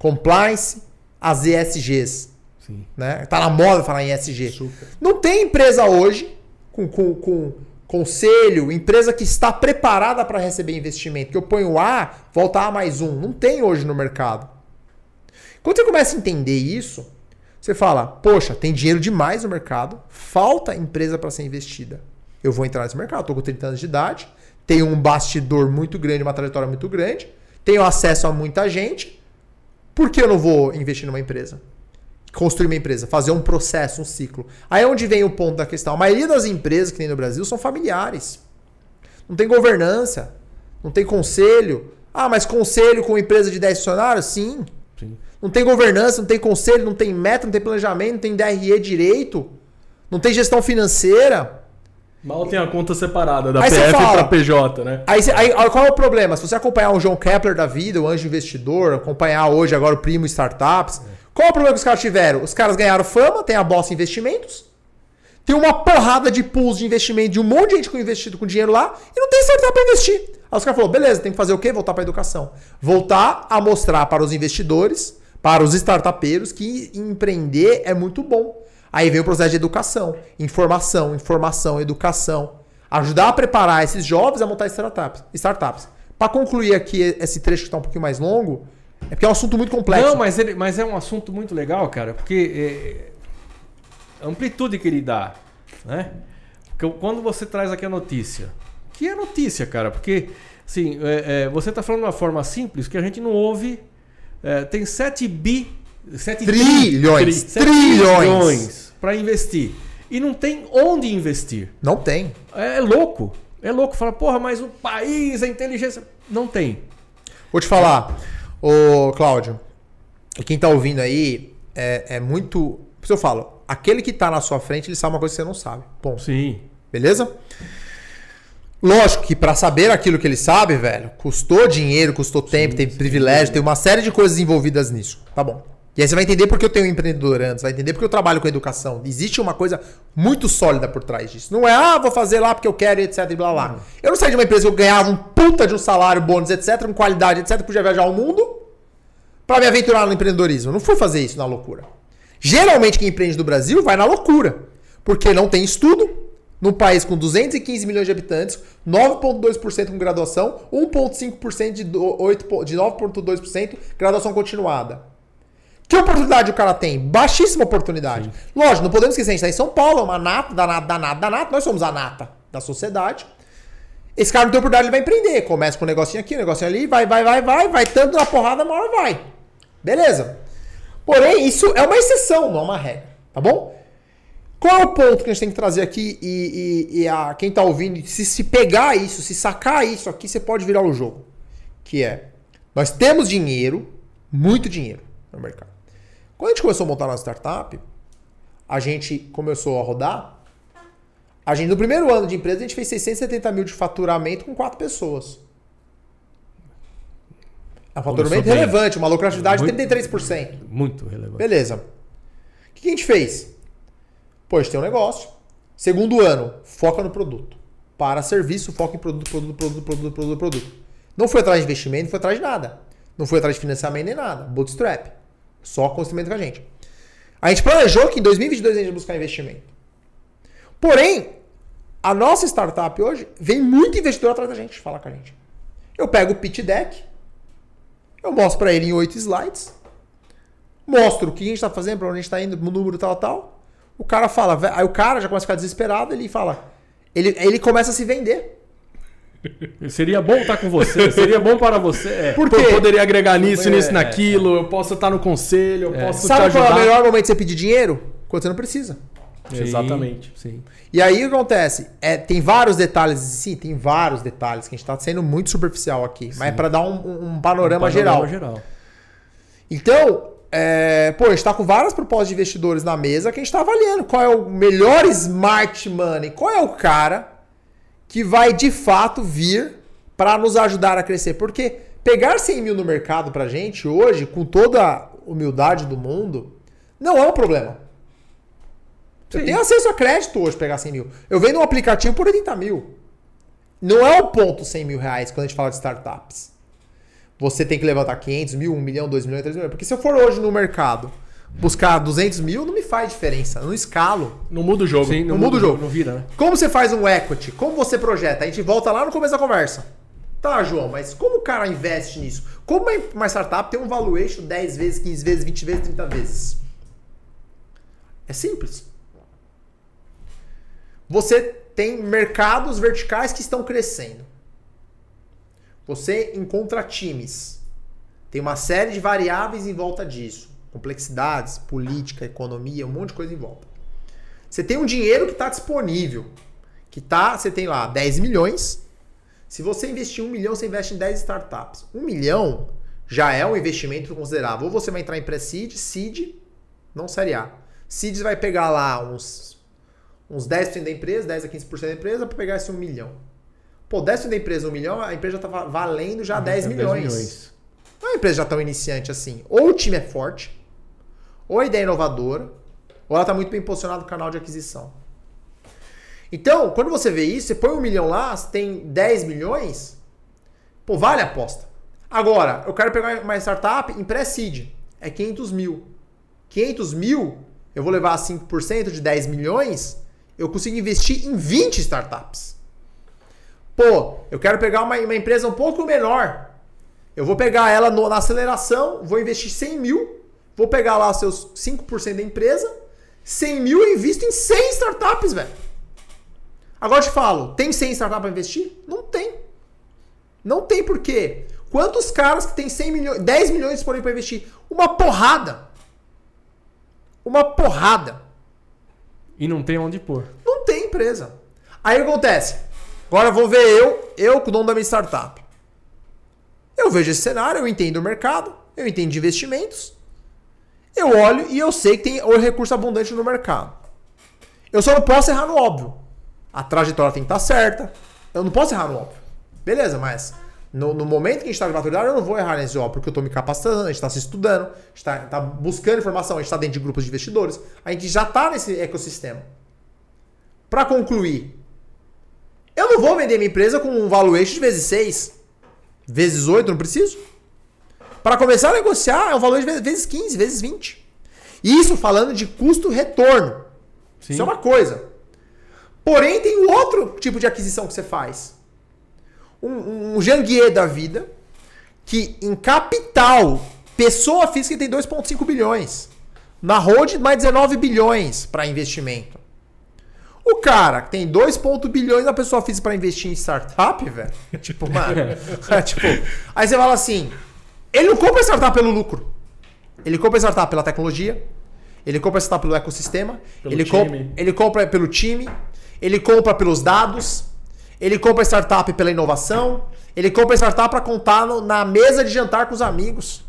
compliance, as ESGs. Sim. Né? Tá na moda falar em ESG. Super. Não tem empresa hoje com, com, com conselho, empresa que está preparada para receber investimento, que eu ponho A, volta A mais um. Não tem hoje no mercado. Quando você começa a entender isso, você fala: Poxa, tem dinheiro demais no mercado, falta empresa para ser investida. Eu vou entrar nesse mercado, estou com 30 anos de idade, tenho um bastidor muito grande, uma trajetória muito grande, tenho acesso a muita gente. Por que eu não vou investir numa empresa? Construir uma empresa, fazer um processo, um ciclo. Aí é onde vem o ponto da questão. A maioria das empresas que tem no Brasil são familiares. Não tem governança, não tem conselho. Ah, mas conselho com empresa de 10 funcionários? Sim. Sim. Não tem governança, não tem conselho, não tem meta, não tem planejamento, não tem DRE direito, não tem gestão financeira. Mal tem a conta separada da Aí PF para PJ, né? Aí, cê- aí, qual é o problema? Se você acompanhar o João Kepler da vida, o anjo investidor, acompanhar hoje agora o primo startups, qual o problema que os caras tiveram? Os caras ganharam fama, tem a Bossa Investimentos, tem uma porrada de pools de investimento de um monte de gente com investido com dinheiro lá e não tem startup para investir. Aí os caras falaram, beleza, tem que fazer o quê? Voltar para educação. Voltar a mostrar para os investidores, para os startupeiros, que empreender é muito bom. Aí vem o processo de educação, informação, informação, educação. Ajudar a preparar esses jovens a montar startups. startups. Para concluir aqui esse trecho que está um pouquinho mais longo, é porque é um assunto muito complexo. Não, mas, ele, mas é um assunto muito legal, cara, porque é, a amplitude que ele dá, né? Porque quando você traz aqui a notícia, que é notícia, cara, porque assim, é, é, você está falando de uma forma simples que a gente não ouve. é, tem 7 bi. 7 Trilhões, tri- trilhões. para investir. E não tem onde investir. Não tem. É, é louco. É louco. Fala, porra, mas o país, a inteligência. Não tem. Vou te falar, ô Cláudio, e quem tá ouvindo aí é, é muito. Por isso eu falo, aquele que tá na sua frente, ele sabe uma coisa que você não sabe. Ponto. Sim. Beleza? Lógico que pra saber aquilo que ele sabe, velho, custou dinheiro, custou tempo, tem privilégio, tem uma série de coisas envolvidas nisso. Tá bom. E aí você vai entender porque eu tenho um empreendedor antes, vai entender porque eu trabalho com educação. Existe uma coisa muito sólida por trás disso. Não é, ah, vou fazer lá porque eu quero, etc, e blá blá. Eu não saí de uma empresa que eu ganhava um puta de um salário, bônus, etc, com qualidade, etc, podia viajar ao mundo pra me aventurar no empreendedorismo. Eu não fui fazer isso na loucura. Geralmente quem empreende do Brasil vai na loucura, porque não tem estudo. Num país com 215 milhões de habitantes, 9,2% com graduação, 1,5% de, do- 8 po- de 9,2% graduação continuada. Que oportunidade o cara tem? Baixíssima oportunidade. Lógico, não podemos esquecer, a gente está em São Paulo, é uma nata, danada, danada, danada. Nós somos a nata da sociedade. Esse cara não tem oportunidade, ele vai empreender. Começa com um negocinho aqui, um negocinho ali, vai, vai, vai, vai, vai, tanto na porrada, uma hora vai. Beleza. Porém, isso é uma exceção, não é uma regra. Tá bom? Qual é o ponto que a gente tem que trazer aqui e, e- e a, quem tá ouvindo, se, se pegar isso, se sacar isso aqui, você pode virar o jogo. Que é, nós temos dinheiro, muito dinheiro no mercado. Quando a gente começou a montar nossa startup, a gente começou a rodar. A gente, no primeiro ano de empresa, a gente fez 670 mil de faturamento com quatro pessoas. É um faturamento relevante, uma lucratividade de Muito- 33%. Muito relevante. Beleza. O que que a gente fez? Pô, a gente tem um negócio. Segundo ano, foca no produto. Para serviço, foca em produto, produto, produto, produto, produto, produto. Não foi atrás de investimento, não foi atrás de nada. Não foi atrás de financiamento nem nada. Bootstrap. Só conhecimento com a gente. A gente planejou que em 2022 a gente ia buscar investimento. Porém, a nossa startup hoje vem muito investidor atrás da gente falar com a gente. Eu pego o pitch deck, eu mostro para ele em oito slides, mostro o que a gente está fazendo, para onde a gente está indo, no número tal, tal. O cara fala, aí o cara já começa a ficar desesperado, ele fala, ele, ele começa a se vender. Seria bom estar com você. Seria bom para você. É. Por Pô, quê? eu poderia agregar nisso, É, nisso, é, naquilo, eu posso estar no conselho, eu posso Sabe te qual é ajudar. o melhor momento de você pedir dinheiro? Quando você não precisa. Sim, Exatamente. Sim. E aí o que acontece? É, tem vários detalhes, sim, tem vários detalhes que a gente está sendo muito superficial aqui, mas é para dar um, um- um panorama, Um geral. panorama geral. Então, é, pô, a gente está com várias propostas de investidores na mesa que a gente está avaliando qual é o melhor smart money, qual é o cara que vai de fato vir para nos ajudar a crescer. Porque pegar 100 mil no mercado para gente hoje, com toda a humildade do mundo, não é um problema. Sim. tenho acesso a crédito hoje pegar 100 mil. Eu vendo um aplicativo por 80 mil. Não é o ponto 100 mil reais quando a gente fala de startups. Você tem que levantar 500 mil, 1 milhão, 2 milhões, 3 milhões. Porque se eu for hoje no mercado buscar 200 mil, não me faz diferença. Não escalo. Não muda o jogo. Sim, Não muda o jogo. Não vira, né? Como você faz um equity? Como você projeta? A gente volta lá no começo da conversa. Tá, João, mas como o cara investe nisso? Como uma startup tem um valuation 10 vezes, 15 vezes, 20 vezes, 30 vezes? É simples. Você tem mercados verticais que estão crescendo. Você encontra times. Tem uma série de variáveis em volta disso. Complexidades, política, economia, um monte de coisa em volta. Você tem um dinheiro que está disponível. Que tá, você tem lá 10 milhões. Se você investir um milhão, você investe em 10 startups. Um milhão já é um investimento considerável. Ou você vai entrar em pré-seed, seed, não série A. Seed vai pegar lá uns, uns 10% da empresa, 10 a 15% da empresa, para pegar esse um milhão. Pô, 10% da empresa, um milhão, a empresa já está valendo já 10 É, milhões. Não é uma empresa já tão iniciante assim. Ou o time é forte, ou a ideia é inovadora, ou ela está muito bem posicionada no canal de aquisição. Então, quando você vê isso, você põe um milhão lá, você tem 10 milhões, pô, vale a aposta. Agora, eu quero pegar uma startup em pré-seed, é 500 mil. 500 mil, eu vou levar 5% de 10 milhões, eu consigo investir em 20 startups. Pô, eu quero pegar uma, uma empresa um pouco menor. Eu vou pegar ela no- na aceleração, vou investir 100 mil, vou pegar lá seus 5% da empresa, 100 mil eu invisto em 100 startups, velho. Agora eu te falo, tem 100 startups para investir? Não tem. Não tem por quê. Quantos caras que tem 100 milhões, 10 milhões disponíveis para investir? Uma porrada. Uma porrada. E não tem onde pôr. Não tem empresa. Aí o que acontece? Agora vou ver eu, eu com o dono da minha startup. Eu vejo esse cenário, eu entendo o mercado, eu entendo investimentos. Eu olho e eu sei que tem o recurso abundante no mercado. Eu só não posso errar no óbvio. A trajetória tem que estar certa. Eu não posso errar no óbvio. Beleza, mas no, no momento que a gente está de maturidade, eu não vou errar nesse óbvio, porque eu estou me capacitando, a gente está se estudando, a gente está buscando informação, a gente está dentro de grupos de investidores, a gente já está nesse ecossistema. Para concluir, eu não vou vender minha empresa com um valuation de vezes 6, vezes 8, não preciso. Para começar a negociar, é um valor de vezes- vezes 15, vezes 20. Isso falando de custo-retorno. Isso é uma coisa. Porém, tem um outro tipo de aquisição que você faz. Um, um Janguier da vida, que em capital, pessoa física tem 2,5 bilhões. Na Road, mais 19 bilhões para investimento. O cara que tem 2 ponto bilhões na pessoa física para investir em startup, velho. Tipo, mano. (laughs) é, tipo, aí você fala assim: ele não compra startup pelo lucro. Ele compra startup pela tecnologia. Ele compra startup pelo ecossistema. Pelo ele, compra, ele compra pelo time. Ele compra pelos dados. Ele compra startup pela inovação. Ele compra startup para contar no- na mesa de jantar com os amigos.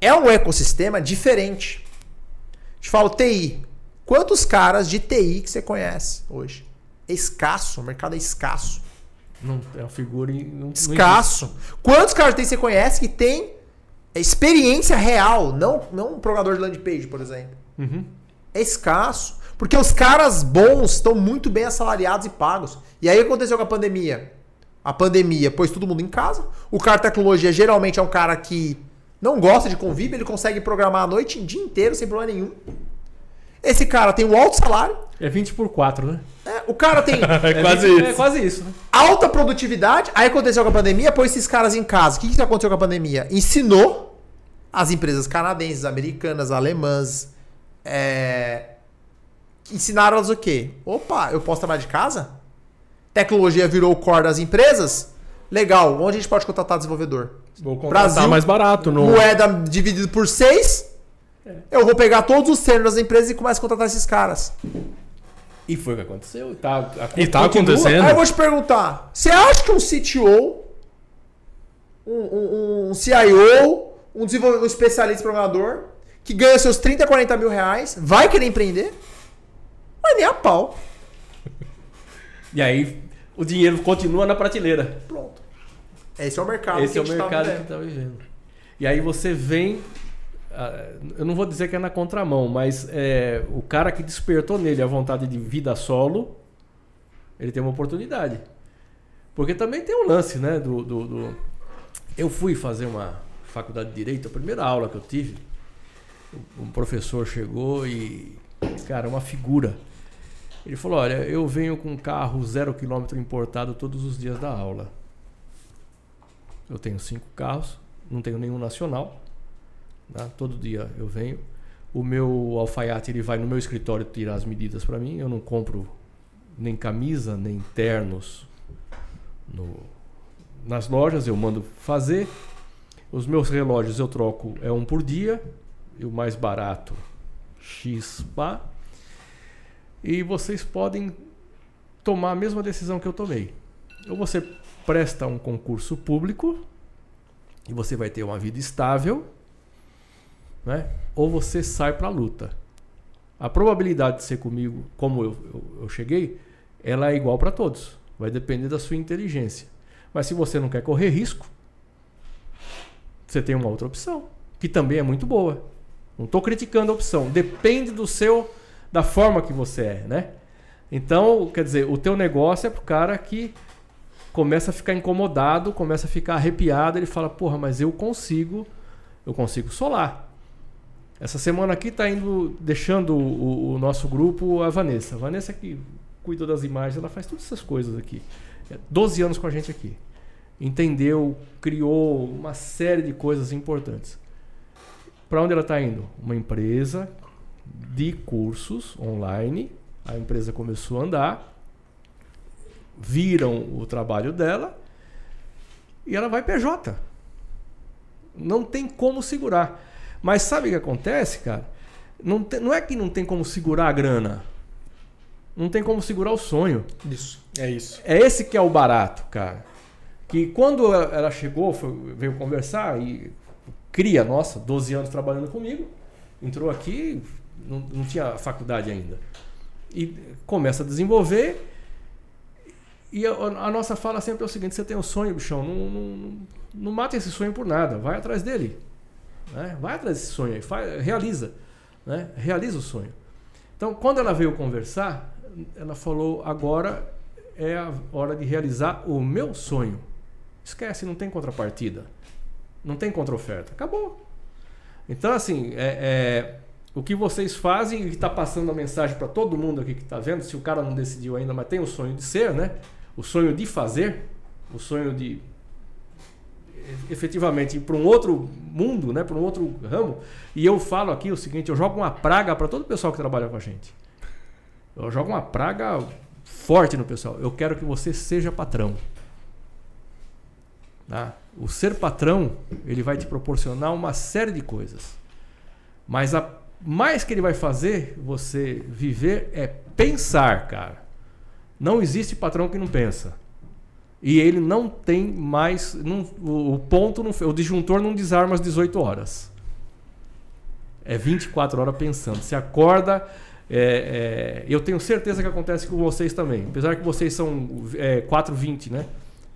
É um ecossistema diferente. Te falo TI. Quantos caras de TI que você conhece hoje? É escasso, o mercado é escasso. Não, é uma figura. Não, não Escasso. Quantos caras TI você conhece que tem experiência real, não, não um programador de landing page, por exemplo? Uhum. É escasso. Porque os caras bons estão muito bem assalariados e pagos. E aí o que aconteceu com a pandemia? A pandemia pôs todo mundo em casa. O cara de tecnologia geralmente é um cara que não gosta de convívio, ele consegue programar a noite, o dia inteiro, sem problema nenhum. Esse cara tem um alto salário. É 20 por 4, né? né? O cara tem (laughs) É quase 20 isso. É quase isso, né? alta produtividade. Aí aconteceu com a pandemia, pôs esses caras em casa. O que, que aconteceu com a pandemia? Ensinou as empresas canadenses, americanas, alemãs. É... Ensinaram elas o quê? Opa, eu posso trabalhar de casa? Tecnologia virou o core das empresas? Legal, onde a gente pode contratar desenvolvedor? Vou contratar Brasil, mais barato. No... Moeda dividido por 6, Eu vou pegar todos os sêniores das empresas e começo a contratar esses caras. E foi o que aconteceu. Tá, E tá continua. acontecendo. Aí eu vou te perguntar: você acha que um CTO, um, um, um CIO, um, desenvolvedor, um especialista programador, que ganha seus 30, 40 mil reais, vai querer empreender? Mas nem a pau. E aí o dinheiro continua na prateleira. Pronto. Esse é o mercado. Esse que é a o tá mercado que vivendo. está vivendo. E aí você vem. Eu não vou dizer que é na contramão, mas é, o cara que despertou nele a vontade de vida solo, ele tem uma oportunidade. Porque também tem um lance, né? Do, do- do- Eu fui fazer uma faculdade de Direito, a primeira aula que eu tive, um professor chegou e, cara, uma figura. Ele falou: Olha, eu venho com um carro zero quilômetro importado todos os dias da aula. Eu tenho cinco carros, não tenho nenhum nacional. Tá? Todo dia eu venho. O meu alfaiate ele vai no meu escritório tirar as medidas para mim. Eu não compro nem camisa, nem ternos no- nas lojas, eu mando fazer. Os meus relógios eu troco é um por dia. E o mais barato, X pá. E vocês podem tomar a mesma decisão que eu tomei. Ou você presta um concurso público e você vai ter uma vida estável, né? ou você sai para a luta. A probabilidade de ser comigo, como eu, eu, eu cheguei, ela é igual para todos. Vai depender da sua inteligência. Mas se você não quer correr risco, você tem uma outra opção, que também é muito boa. Não estou criticando a opção. Depende do seu, da forma que você é, né? Então, quer dizer, o teu negócio é pro cara que começa a ficar incomodado, começa a ficar arrepiado, ele fala, porra, mas eu consigo, eu consigo solar. Essa semana aqui tá indo, deixando o, o nosso grupo a Vanessa. A Vanessa que cuida das imagens, ela faz todas essas coisas aqui. É 12 anos com a gente aqui. Entendeu, criou uma série de coisas importantes. Para onde ela está indo? Uma empresa de cursos online. A empresa começou a andar, viram o trabalho dela e ela vai PJ. Não tem como segurar. Mas sabe o que acontece, cara? Não, tem- não é que não tem como segurar a grana. Não tem como segurar o sonho. Isso. É isso. É esse que é o barato, cara. Que quando ela chegou, foi- veio conversar e cria, nossa, 12 anos trabalhando comigo, entrou aqui, não, não tinha faculdade ainda. E começa a desenvolver. E a, a nossa fala sempre é o seguinte: você tem um sonho, bichão, não, não, não, não mata esse sonho por nada, vai atrás dele. Né? Vai atrás desse sonho aí, faz, realiza. Né? Realiza o sonho. Então, quando ela veio conversar, ela falou: agora é a hora de realizar o meu sonho. Esquece, não tem contrapartida. Não tem contra-oferta. Acabou. Então, assim, é, é, o que vocês fazem e está passando a mensagem para todo mundo aqui que está vendo, se o cara não decidiu ainda, mas tem o sonho de ser, né? O sonho de fazer, o sonho de efetivamente para um outro mundo, né? Para um outro ramo. E eu falo aqui o seguinte: eu jogo uma praga para todo o pessoal que trabalha com a gente. Eu jogo uma praga forte no pessoal. Eu quero que você seja patrão. Tá? O ser patrão, ele vai te proporcionar uma série de coisas. Mas a mais que ele vai fazer você viver é pensar, cara. Não existe patrão que não pensa. E ele não tem mais. não- o, ponto, não, o disjuntor não desarma às 18 horas. É 24 horas pensando. Você acorda. é, é, eu tenho certeza que acontece com vocês também. Apesar que vocês são é, 4,20, né?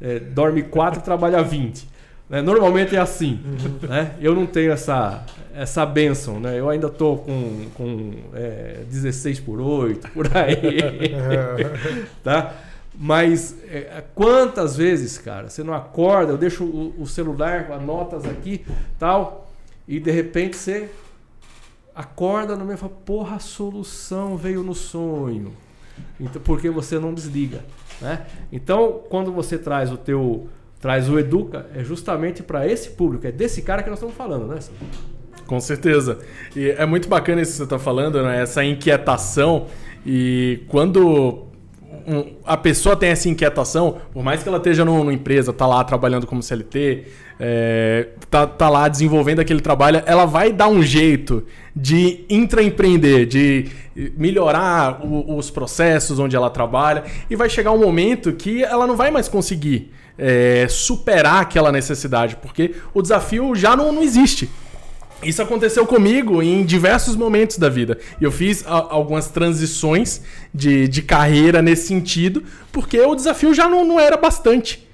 É, dorme 4 e trabalha 20. né? Normalmente é assim. Né? Eu não tenho essa, essa benção. Né? Eu ainda estou com, com é, 16 por 8, por aí. (laughs) tá? Mas é, quantas vezes, cara, você não acorda, eu deixo o, o celular com as notas aqui, tal, e de repente você acorda no meio e fala, porra, a solução veio no sonho. Então, porque você não desliga, né? Então, quando você traz o teu traz o educa, é justamente para esse público, é desse cara que nós estamos falando, né? Com certeza. E é muito bacana isso que você está falando, né? Essa inquietação. E quando um, a pessoa tem essa inquietação, por mais que ela esteja numa empresa, tá lá trabalhando como CLT, é, tá, tá lá desenvolvendo aquele trabalho, ela vai dar um jeito de intraempreender, de melhorar o, os processos onde ela trabalha, e vai chegar um momento que ela não vai mais conseguir é, superar aquela necessidade, porque o desafio já não, não existe. Isso aconteceu comigo em diversos momentos da vida. E eu fiz algumas transições de, de carreira nesse sentido, porque o desafio já não, não era bastante.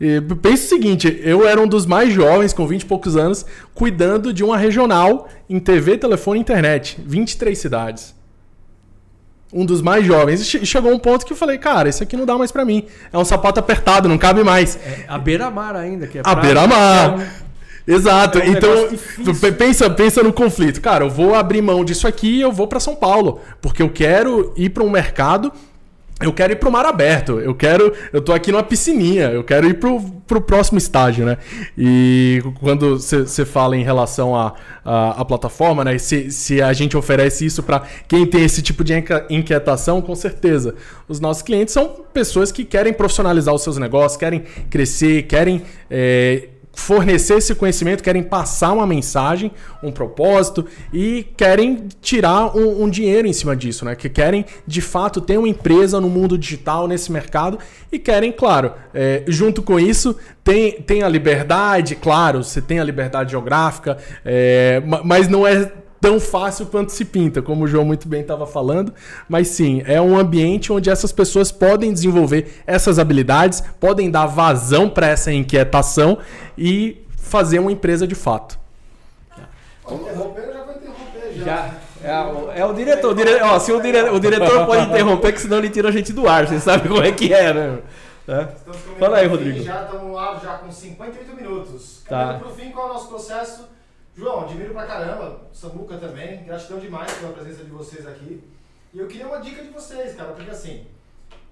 E, pensa o seguinte: eu era um dos mais jovens, com 20 e poucos anos, cuidando de uma regional em TV, telefone e internet. 23 cidades. Um dos mais jovens. E chegou um ponto que eu falei, cara, isso aqui não dá mais para mim. É um sapato apertado, não cabe mais. É, a beira-mar ainda, que é A beira-mar. É Exato. É um então, pensa, pensa no conflito. Cara, eu vou abrir mão disso aqui e eu vou para São Paulo, porque eu quero ir para um mercado eu quero ir pro mar aberto, eu quero. Eu tô aqui numa piscininha, eu quero ir pro, pro próximo estágio, né? E quando você fala em relação à a, a, a, plataforma, né? Se, se a gente oferece isso para quem tem esse tipo de inquietação, com certeza. Os nossos clientes são pessoas que querem profissionalizar os seus negócios, querem crescer, querem. É, fornecer esse conhecimento, querem passar uma mensagem, um propósito e querem tirar um, um, dinheiro em cima disso, né? Que querem de fato ter uma empresa no mundo digital, nesse mercado e querem, claro, é, junto com isso, tem, tem a liberdade, claro, você tem a liberdade geográfica, é, mas não é tão fácil quanto se pinta, como o João muito bem estava falando. Mas sim, é um ambiente onde essas pessoas podem desenvolver essas habilidades, podem dar vazão para essa inquietação e fazer uma empresa de fato. Interromper, já vou interromper já. já. É, é, o diretor. O diretor ó, se o, dire, o diretor (laughs) pode interromper, que senão ele tira a gente do ar. Você sabe como é que é, né? É. Fala aí, Rodrigo. Já estamos lá já com 58 minutos. Tá. para o fim, qual é o nosso processo? João, admiro pra caramba, Samuca também, gratidão demais pela presença de vocês aqui. E eu queria uma dica de vocês, cara, porque assim,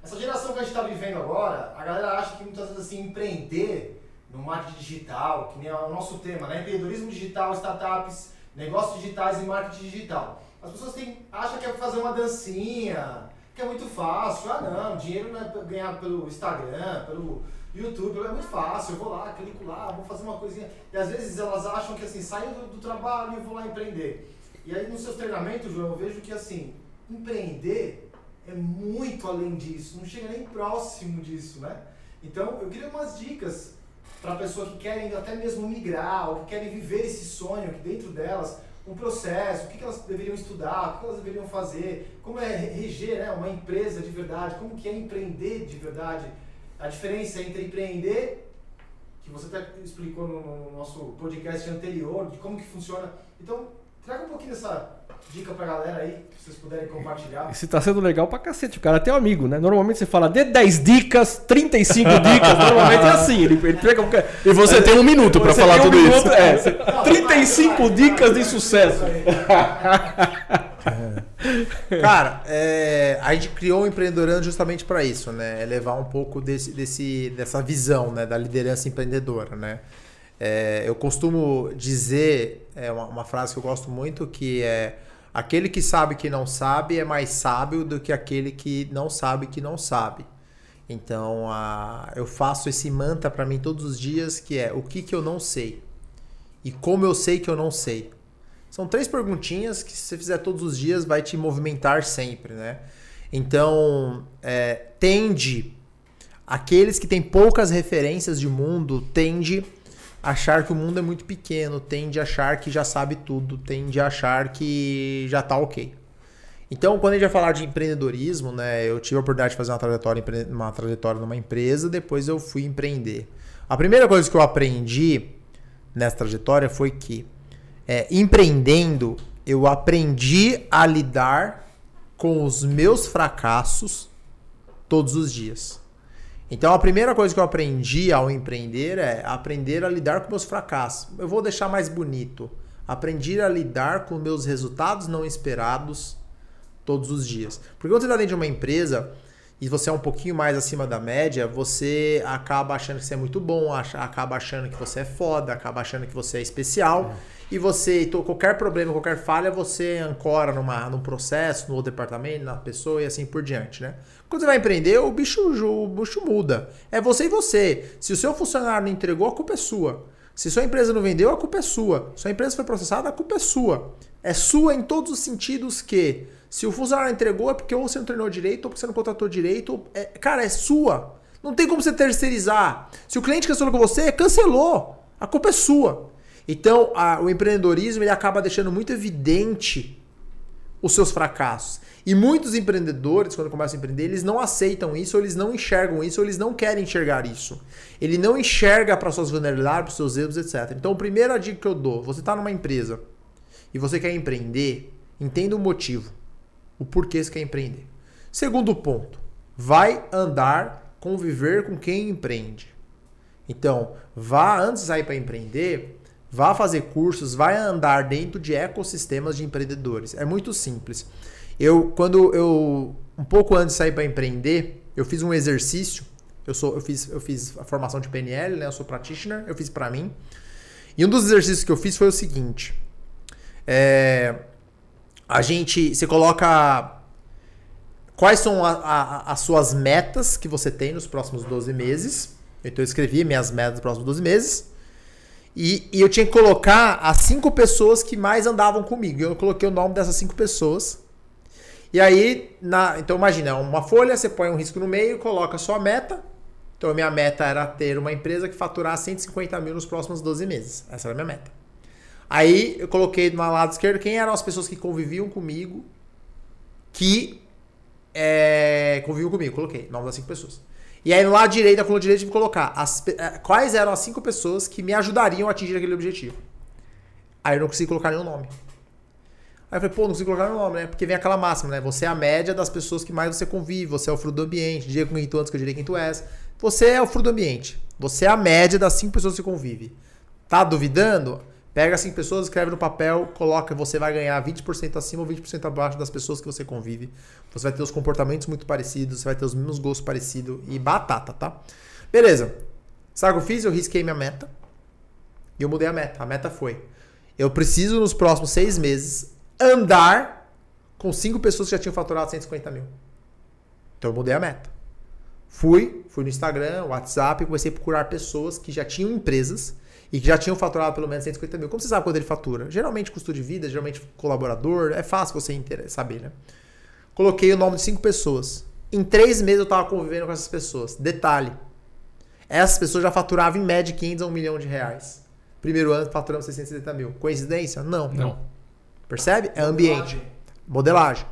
essa geração que a gente está vivendo agora, a galera acha que muitas vezes assim, empreender no marketing digital, que nem é o nosso tema, né? Empreendedorismo digital, startups, negócios digitais e marketing digital. As pessoas têm, acham que é fazer uma dancinha, que é muito fácil. Ah não, dinheiro não é ganhado pelo Instagram, pelo YouTube, é muito fácil, eu vou lá, clico lá, vou fazer uma coisinha. E às vezes elas acham que assim, saio do, do trabalho e vou lá empreender. E aí nos seus treinamentos, João, eu vejo que assim, empreender é muito além disso, não chega nem próximo disso, né? Então eu queria umas dicas para pessoa que querem até mesmo migrar, ou que querem viver esse sonho aqui dentro delas, um processo, o que, que elas deveriam estudar, o que elas deveriam fazer, como é reger né, uma empresa de verdade, como que é empreender de verdade a diferença entre empreender, que você até explicou no, nosso podcast anterior, de como que funciona. Então, traga um pouquinho dessa dica pra galera aí, se vocês puderem compartilhar. Isso tá sendo legal pra cacete. O cara é teu amigo, né? Normalmente você fala de 10 dicas, 35 (laughs) dicas. Normalmente é assim. Ele, ele pega. E você é, tem um minuto pra falar um tudo minuto, isso. É, 35 dicas de sucesso. (laughs) Cara, é, a gente criou o Empreendedorando justamente para isso, né? É levar um pouco desse, desse, dessa visão né? da liderança empreendedora, né? É, eu costumo dizer é uma, uma, frase que eu gosto muito que é aquele que sabe que não sabe é mais sábio do que aquele que não sabe que não sabe. Então, a, eu faço esse mantra para mim todos os dias que é o que, que eu não sei e como eu sei que eu não sei. São três perguntinhas que se você fizer todos os dias vai te movimentar sempre, né? Então, é, tende aqueles que têm poucas referências de mundo tende a achar que o mundo é muito pequeno, tende a achar que já sabe tudo, tende a achar que já tá ok. Então, quando a gente vai falar de empreendedorismo, né, eu tive a oportunidade de fazer uma trajetória, uma trajetória numa empresa, depois eu fui empreender. A primeira coisa que eu aprendi nessa trajetória foi que é, empreendendo, eu aprendi a lidar com os meus fracassos todos os dias. Então a primeira coisa que eu aprendi ao empreender é aprender a lidar com meus fracassos. Eu vou deixar mais bonito. Aprendi a lidar com meus resultados não esperados todos os dias. Porque quando você está dentro de uma empresa e você é um pouquinho mais acima da média, você acaba achando que você é muito bom, acaba achando que você é foda, acaba achando que você é especial. É. E você, qualquer problema, qualquer falha, você ancora numa, num processo, no departamento, na pessoa e assim por diante, né? Quando você vai empreender, o bicho, o bicho muda. É você e você. Se o seu funcionário não entregou, a culpa é sua. Se sua empresa não vendeu, a culpa é sua. Se sua empresa foi processada, a culpa é sua. É sua em todos os sentidos que se o funcionário entregou é porque ou você não treinou direito, ou porque você não contratou direito. É, cara, é sua. Não tem como você terceirizar. Se o cliente cancelou com você, cancelou. A culpa é sua. Então, a, o empreendedorismo ele acaba deixando muito evidente os seus fracassos. E muitos empreendedores, quando começam a empreender, eles não aceitam isso, ou eles não enxergam isso, ou eles não querem enxergar isso. Ele não enxerga para suas vulnerabilidades, para seus erros, etc. Então, a primeira dica que eu dou: você está numa empresa e você quer empreender, entenda o motivo o porquê você quer empreender. Segundo ponto, vai andar, conviver com quem empreende. Então, vá antes de sair para empreender, vá fazer cursos, vai andar dentro de ecossistemas de empreendedores. É muito simples. Eu, quando eu, um pouco antes de sair para empreender, eu fiz um exercício. Eu, sou, eu, fiz, eu fiz a formação de PNL, né? eu sou practitioner, eu fiz para mim. E um dos exercícios que eu fiz foi o seguinte: é, a gente. Você coloca. Quais são a, a, as suas metas que você tem nos próximos 12 meses? Então eu escrevi minhas metas nos próximos 12 meses. E, e, eu tinha que colocar as cinco pessoas que mais andavam comigo. Eu coloquei o nome dessas cinco pessoas. E aí, na, então imagina, uma folha, você põe um risco no meio, coloca a sua meta. Então a minha meta era ter uma empresa que faturasse 150 mil nos próximos 12 meses. Essa era a minha meta. Aí eu coloquei do lado esquerdo quem eram as pessoas que conviviam comigo, que é, conviviam comigo. Coloquei nome das cinco pessoas. E aí no lado direito, da coluna direita, tive que colocar as, é, quais eram as cinco pessoas que me ajudariam a atingir aquele objetivo. Aí eu não consegui colocar nenhum nome. Aí eu falei, pô, não consigo colocar nenhum nome, né? Porque vem aquela máxima, né? Você é a média das pessoas que mais você convive, você é o fruto do ambiente. Diga com quem tu antes que eu diria quem tu és. Você é o fruto do ambiente. Você é a média das cinco pessoas que você convive. Tá duvidando? Pega cinco pessoas, escreve no papel, coloca, você vai ganhar 20% acima ou 20% abaixo das pessoas que você convive. Você vai ter os comportamentos muito parecidos, você vai ter os mesmos gostos parecidos e batata, tá? Beleza. Sabe o que eu fiz? Eu risquei minha meta e eu mudei a meta. A meta foi: eu preciso nos próximos seis meses andar com cinco pessoas que já tinham faturado 150 mil. Então eu mudei a meta. Fui, fui no Instagram, WhatsApp, comecei a procurar pessoas que já tinham empresas e que já tinham faturado pelo menos 150 mil. Como você sabe quando ele fatura? Geralmente custo de vida, geralmente colaborador, é fácil você saber, né? Coloquei o nome de cinco pessoas. Em três meses eu estava convivendo com essas pessoas. Detalhe: essas pessoas já faturavam em média 500 a 1 milhão de reais. Primeiro ano faturamos 670 mil. Coincidência? Não. Não. Percebe? É ambiente. Modelagem.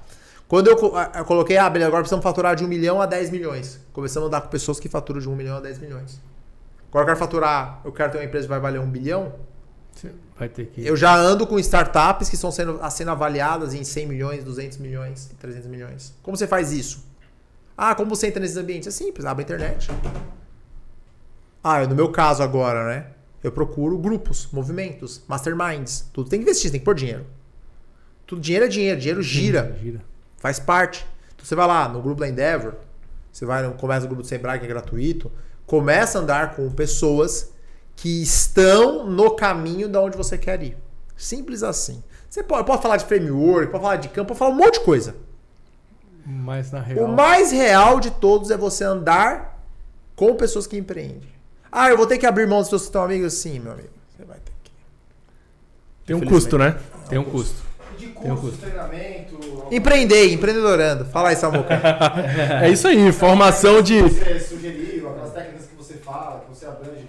Quando eu, eu coloquei, ah, beleza, agora precisamos faturar de 1 milhão a 10 milhões. Começamos a dar com pessoas que faturam de 1 milhão a 10 milhões. Agora eu quero faturar, eu quero ter uma empresa que vai valer um bilhão. Vai ter que. Eu já ando com startups que estão sendo, sendo avaliadas em 100 milhões, 200 milhões, 300 milhões. Como você faz isso? Ah, como você entra nesses ambientes? É simples, abre a internet. Ah, no meu caso agora, né? Eu procuro grupos, movimentos, masterminds. Tudo tem que investir, tem que pôr dinheiro. Tudo dinheiro é dinheiro, dinheiro gira. gira. Faz parte. Então você vai lá no grupo da Endeavor, você vai no, começa no grupo do Sebrae, que é gratuito. Começa a andar com pessoas que estão no caminho da onde você quer ir. Simples assim. Você pode, pode falar de framework, pode falar de campo, pode falar um monte de coisa. Mas na real... O mais real de todos é você andar com pessoas que empreendem. Ah, eu vou ter que abrir mão dos seus que estão amigos? Sim, meu amigo. Você vai ter que. Tem um custo, né? Tem um custo. De curso, treinamento. Empreender, empreendedorando. Fala aí, Samuca. (laughs) é isso aí, formação de. Você sugeriu, aquelas técnicas que você fala, que você abrange.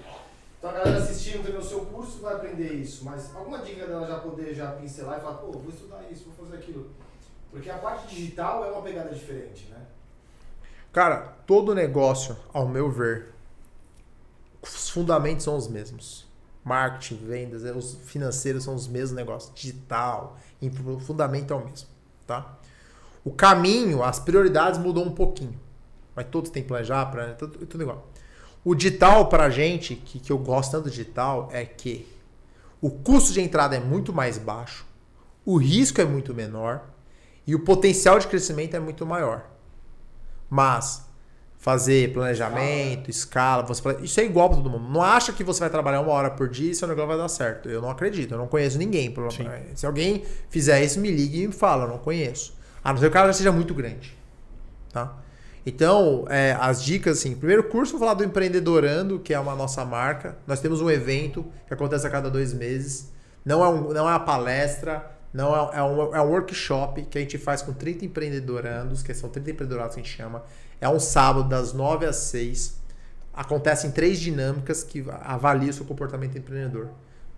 Então a galera assistindo também o seu curso vai aprender isso, mas alguma dica dela já poder já pincelar e falar, pô, vou estudar isso, vou fazer aquilo. Porque a parte digital é uma pegada diferente, né? Cara, todo negócio, ao meu ver, os fundamentos são os mesmos. Marketing, vendas, é, os financeiros são os mesmos negócios. Digital, o fundamento é o mesmo, tá? O caminho, as prioridades mudam um pouquinho. Mas todos têm planejar, para tudo, tudo igual. O digital pra gente, que, que eu gosto tanto do digital, é que o custo de entrada é muito mais baixo, o risco é muito menor e o potencial de crescimento é muito maior. Mas fazer planejamento, escala, você isso é igual para todo mundo. Não acha que você vai trabalhar uma hora por dia e seu negócio vai dar certo. Eu não acredito, eu não conheço ninguém. Se alguém fizer isso, me ligue e me fala, eu não conheço. A não ser que o cara já seja muito grande. Tá? Então, é, as dicas, assim, primeiro curso, vou falar do Empreendedorando, que é uma nossa marca. Nós temos um evento que acontece a cada dois meses. Não é, um, não é uma palestra, não é, é, um, é um workshop que a gente faz com 30 empreendedorandos, que são 30 empreendedorados que a gente chama. É um sábado, das 9 às 6. Acontecem três dinâmicas que avaliam o seu comportamento empreendedor.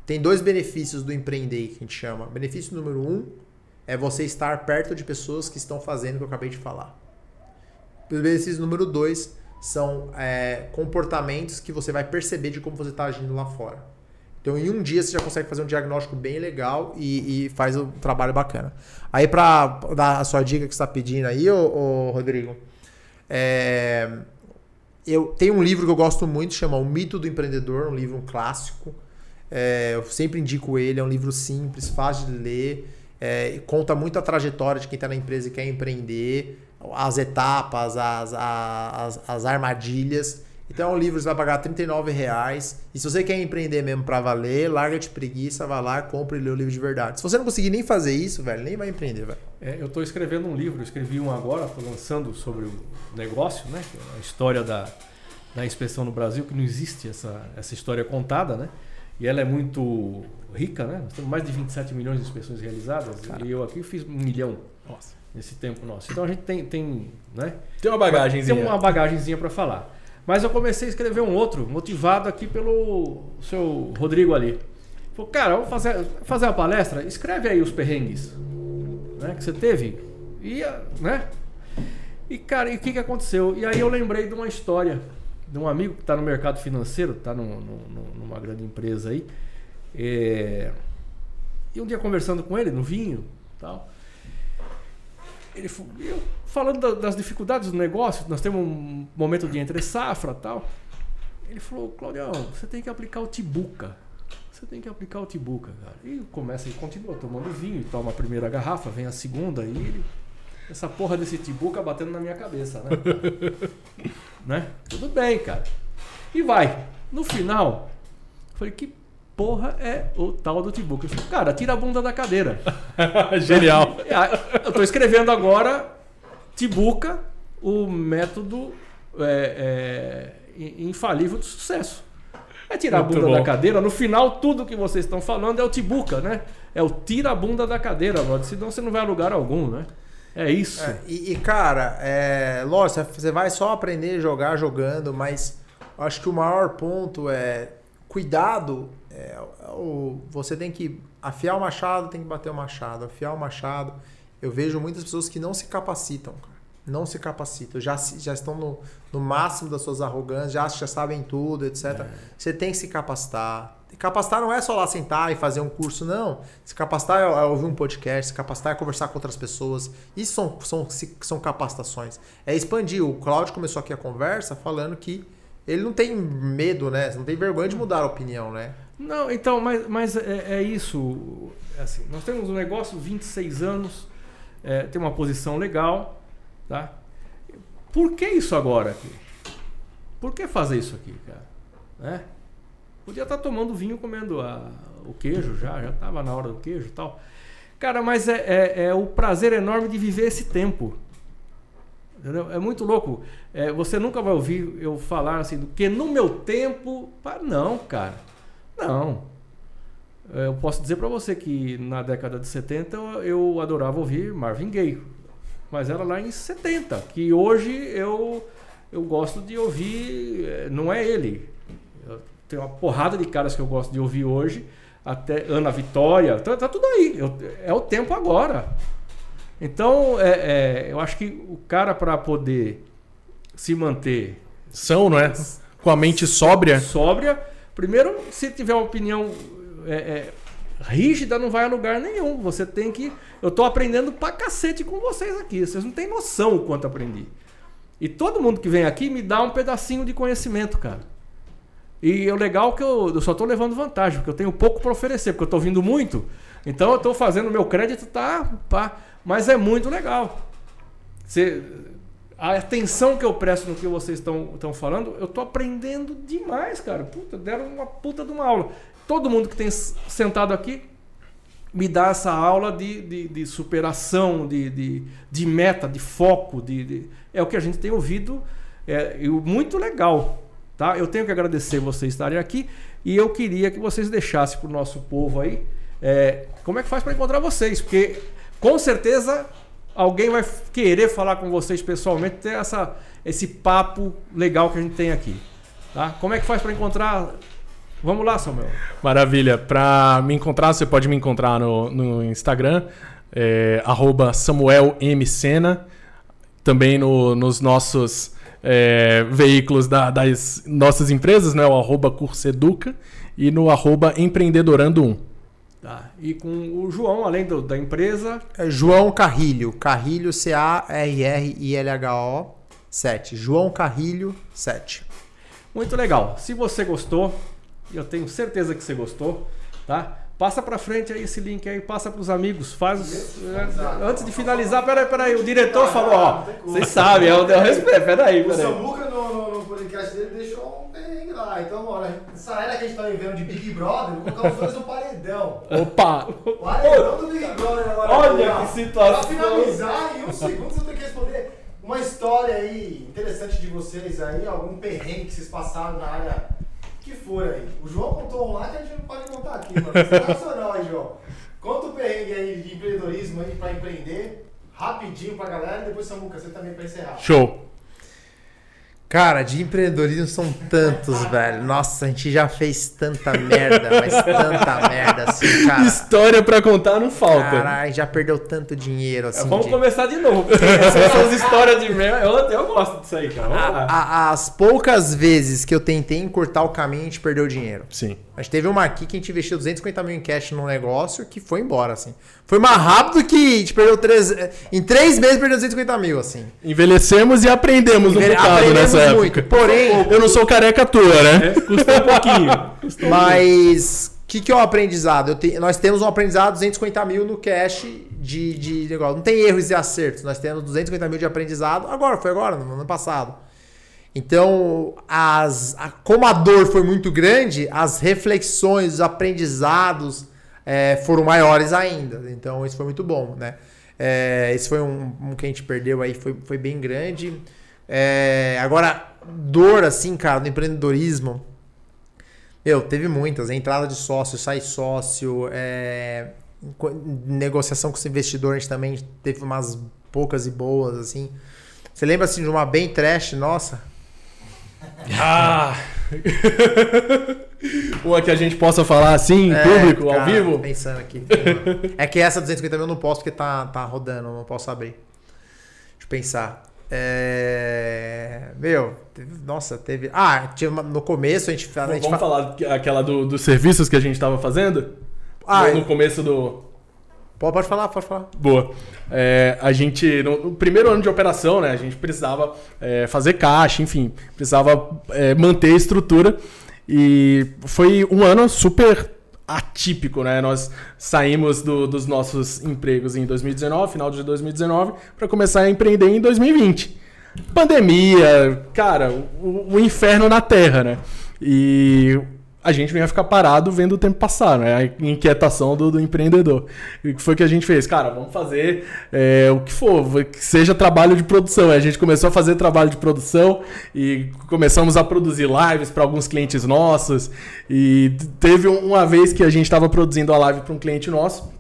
Tem dois benefícios do empreender que a gente chama. Benefício número um é você estar perto de pessoas que estão fazendo o que eu acabei de falar. Benefício número dois são é, comportamentos que você vai perceber de como você está agindo lá fora. Então, em um dia, você já consegue fazer um diagnóstico bem legal e, e faz um trabalho bacana. Aí, para dar a sua dica que você está pedindo aí, ô, ô Rodrigo, é, eu tenho um livro que eu gosto muito, chama O Mito do Empreendedor, um livro clássico. É, eu sempre indico ele, é um livro simples, fácil de ler, é, conta muito a trajetória de quem está na empresa e quer empreender, as etapas, as, as, as armadilhas. Então é um livro que você vai pagar 39 reais. E se você quer empreender mesmo para valer, larga de preguiça, vai lá, compra e lê o livro de verdade. Se você não conseguir nem fazer isso, velho, nem vai empreender, velho. É, eu estou escrevendo um livro, eu escrevi um agora, estou lançando sobre o negócio, né? A história da, da inspeção no Brasil, que não existe essa, essa história contada, né? E ela é muito rica, né? Nós temos mais de 27 milhões de inspeções realizadas. Cara. E eu aqui fiz um milhão. Nossa. Nesse tempo nosso. Então a gente tem, tem né? Tem uma bagagenzinha. Tem uma bagagenzinha para falar. Mas eu comecei a escrever um outro, motivado aqui pelo seu Rodrigo ali. Falei, cara, vamos fazer, fazer uma palestra? Escreve aí os perrengues né, que você teve. E, né? E, cara, e o que, que aconteceu? E aí eu lembrei de uma história de um amigo que está no mercado financeiro, está numa grande empresa aí. É, e um dia conversando com ele no vinho tal. Ele eu, falando das dificuldades do negócio, nós temos um momento de entre safra tal. Ele falou, Claudião, você tem que aplicar o Tibuca. Você tem que aplicar o Tibuca, cara. E começa e continua tomando vinho, toma a primeira garrafa, vem a segunda e ele, essa porra desse Tibuca batendo na minha cabeça, né? (laughs) né? Tudo bem, cara. E vai. No final, falei, que porra é o tal do Tibuca? Eu falei, cara, tira a bunda da cadeira. (laughs) Genial. Eu tô escrevendo agora Tibuca, o método é, é, infalível do sucesso. É tirar Muito a bunda bom. da cadeira. No final, tudo que vocês estão falando é o Tibuca, né? É o tira a bunda da cadeira, brother. Senão você não vai a lugar algum, né? É isso. É, e, e, cara, é, lógico, você vai só aprender a jogar jogando, mas acho que o maior ponto é cuidado. É, o, você tem que afiar o machado, tem que bater o machado. Afiar o machado. Eu vejo muitas pessoas que não se capacitam, cara não se capacitam, já, já estão no, no máximo das suas arrogâncias, já, já sabem tudo, etc. É. Você tem que se capacitar. Capacitar não é só lá sentar e fazer um curso, não. Se capacitar é, é ouvir um podcast, se capacitar é conversar com outras pessoas. Isso são, são, são capacitações. É expandir. O Claudio começou aqui a conversa falando que ele não tem medo, né? Não tem vergonha de mudar a opinião, né? Não, então, mas, mas é, é isso. Assim, nós temos um negócio, 26 anos, é, tem uma posição legal, Tá? Por que isso agora aqui? Por que fazer isso aqui, cara? Né? Podia estar tá tomando vinho, comendo a, o queijo já, já estava na hora do queijo e tal. Cara, mas é, é, é, o prazer enorme de viver esse tempo. Entendeu? É muito louco. É, você nunca vai ouvir eu falar assim, do que no meu tempo. Não, cara. Não. É, eu posso dizer para você que na década de 70 eu adorava ouvir Marvin Gaye mas era lá em 70, que hoje eu, eu gosto de ouvir, eh, não é ele. Tenho uma porrada de caras que eu gosto de ouvir hoje, até Ana Vitória, tá, tá tudo aí, eu, é o tempo agora. Então, é, é, eu acho que o cara para poder se manter... São, não é? Com a mente sóbria. Sóbria. Primeiro, se tiver uma opinião é, é rígida não vai a lugar nenhum. Você tem que. Eu tô aprendendo pra cacete com vocês aqui. Vocês não têm noção o quanto aprendi. E todo mundo que vem aqui me dá um pedacinho de conhecimento, cara. E o legal é que eu, eu só tô levando vantagem, porque eu tenho pouco para oferecer, porque eu tô vindo muito. Então eu tô fazendo meu crédito, tá? Pá, mas é muito legal. Você, a atenção que eu presto no que vocês estão falando, eu tô aprendendo demais, cara. Puta, deram uma puta de uma aula. Todo mundo que tem sentado aqui me dá essa aula de, de, de superação, de, de, de, meta, de foco. De, de, é o que a gente tem ouvido. É, muito legal. Tá? Eu tenho que agradecer vocês estarem aqui e eu queria que vocês deixassem para o nosso povo aí é, como é que faz para encontrar vocês, porque com certeza alguém vai querer falar com vocês pessoalmente, ter essa, esse papo legal que a gente tem aqui. Tá? Como é que faz para encontrar Vamos lá, Samuel. Maravilha. Para me encontrar, você pode me encontrar no, no Instagram, é, @samuelmsena, também no, nos nossos é, veículos da, das nossas empresas, né? o arroba Curseduca e no arroba Empreendedorando1. Tá. E com o João, além do, da empresa. É João Carrilho. Carrilho, C-A-R-R-I-L-H-O 7. João Carrilho 7. Muito legal. Se você gostou, eu tenho certeza que você gostou, tá? Passa para frente aí esse link aí, passa para os amigos, faz antes de finalizar, peraí, peraí, o diretor falou, ó, vocês sabem, é o respeito, peraí, peraí. O Samuca no, no, no, podcast dele deixou um perrengue lá, então, olha, essa era que a gente tá vivendo de Big Brother, vou colocar os dois no paredão. Opa! Paredão do Big Brother agora. Olha que situação. Pra finalizar, em um segundo você tem que responder uma história aí interessante de vocês aí, algum perrengue que vocês passaram na área que for aí. O João contou um lá que a gente não pode contar aqui, mano. Sensacional aí, João. Conta o perrengue aí de empreendedorismo aí pra empreender, rapidinho pra galera, e depois Samuca, você também pra encerrar. Show! Cara, de empreendedorismo são tantos, velho. Nossa, a gente já fez tanta merda, mas tanta merda assim, cara. História pra contar não falta. Caralho, já perdeu tanto dinheiro assim. Vamos de... começar de novo. (laughs) Essas histórias de merda, eu, eu gosto disso aí, cara. A, a, as poucas vezes que eu tentei encurtar o caminho, a gente perdeu dinheiro. Sim. A gente teve uma aqui que a gente investiu 250 mil em cash num negócio que foi embora, assim. Foi mais rápido que a gente perdeu três. Em três meses perdeu 250 mil, assim. Envelhecemos e aprendemos Envelhe... um bocado aprendemos nessa época. muito. Porém. Eu não sou careca tua, né? É, custou um pouquinho. Custou Mas. O que, que é o um aprendizado? Te... Nós temos um aprendizado 250 mil no cash de, de negócio. Não tem erros e acertos. Nós temos 250 mil de aprendizado. Agora, foi agora, no ano passado. Então, as, a, como a dor foi muito grande, as reflexões, os aprendizados é, foram maiores ainda. Então, isso foi muito bom, né? É, esse foi um, um, que a gente perdeu aí, foi, foi bem grande. É, agora, dor, assim, cara, no empreendedorismo, meu, teve muitas. Entrada de sócio, sai sócio, é, negociação com os investidores, também teve umas poucas e boas, assim. Você lembra, assim, de uma bem trash, nossa? Ah! (laughs) (laughs) Uma que a gente possa falar assim, em é, público, cara, ao vivo? pensando aqui. é que essa 250 mil eu não posso porque tá, tá rodando, não posso abrir. Deixa eu pensar. É... Meu, teve, nossa, teve. Ah, tinha uma, no começo a gente. A gente Vamos fa... falar aquela do, dos serviços que a gente estava fazendo? Ah, no, no começo do. Pode falar, pode falar. Boa. É, a gente, no, primeiro ano de operação, né, a gente precisava é, fazer caixa, enfim, precisava é, manter a estrutura. E foi um ano super atípico, né? Nós saímos do, dos nossos empregos em 2019, final de 2019, para começar a empreender em 2020. Pandemia, cara, o, o inferno na Terra, né? E a gente não ia ficar parado vendo o tempo passar, né? A inquietação do, do empreendedor. E o que foi que a gente fez? Cara, vamos fazer é, o que for, que seja trabalho de produção. A gente começou a fazer trabalho de produção e começamos a produzir lives para alguns clientes nossos. E teve uma vez que a gente estava produzindo a live para um cliente nosso,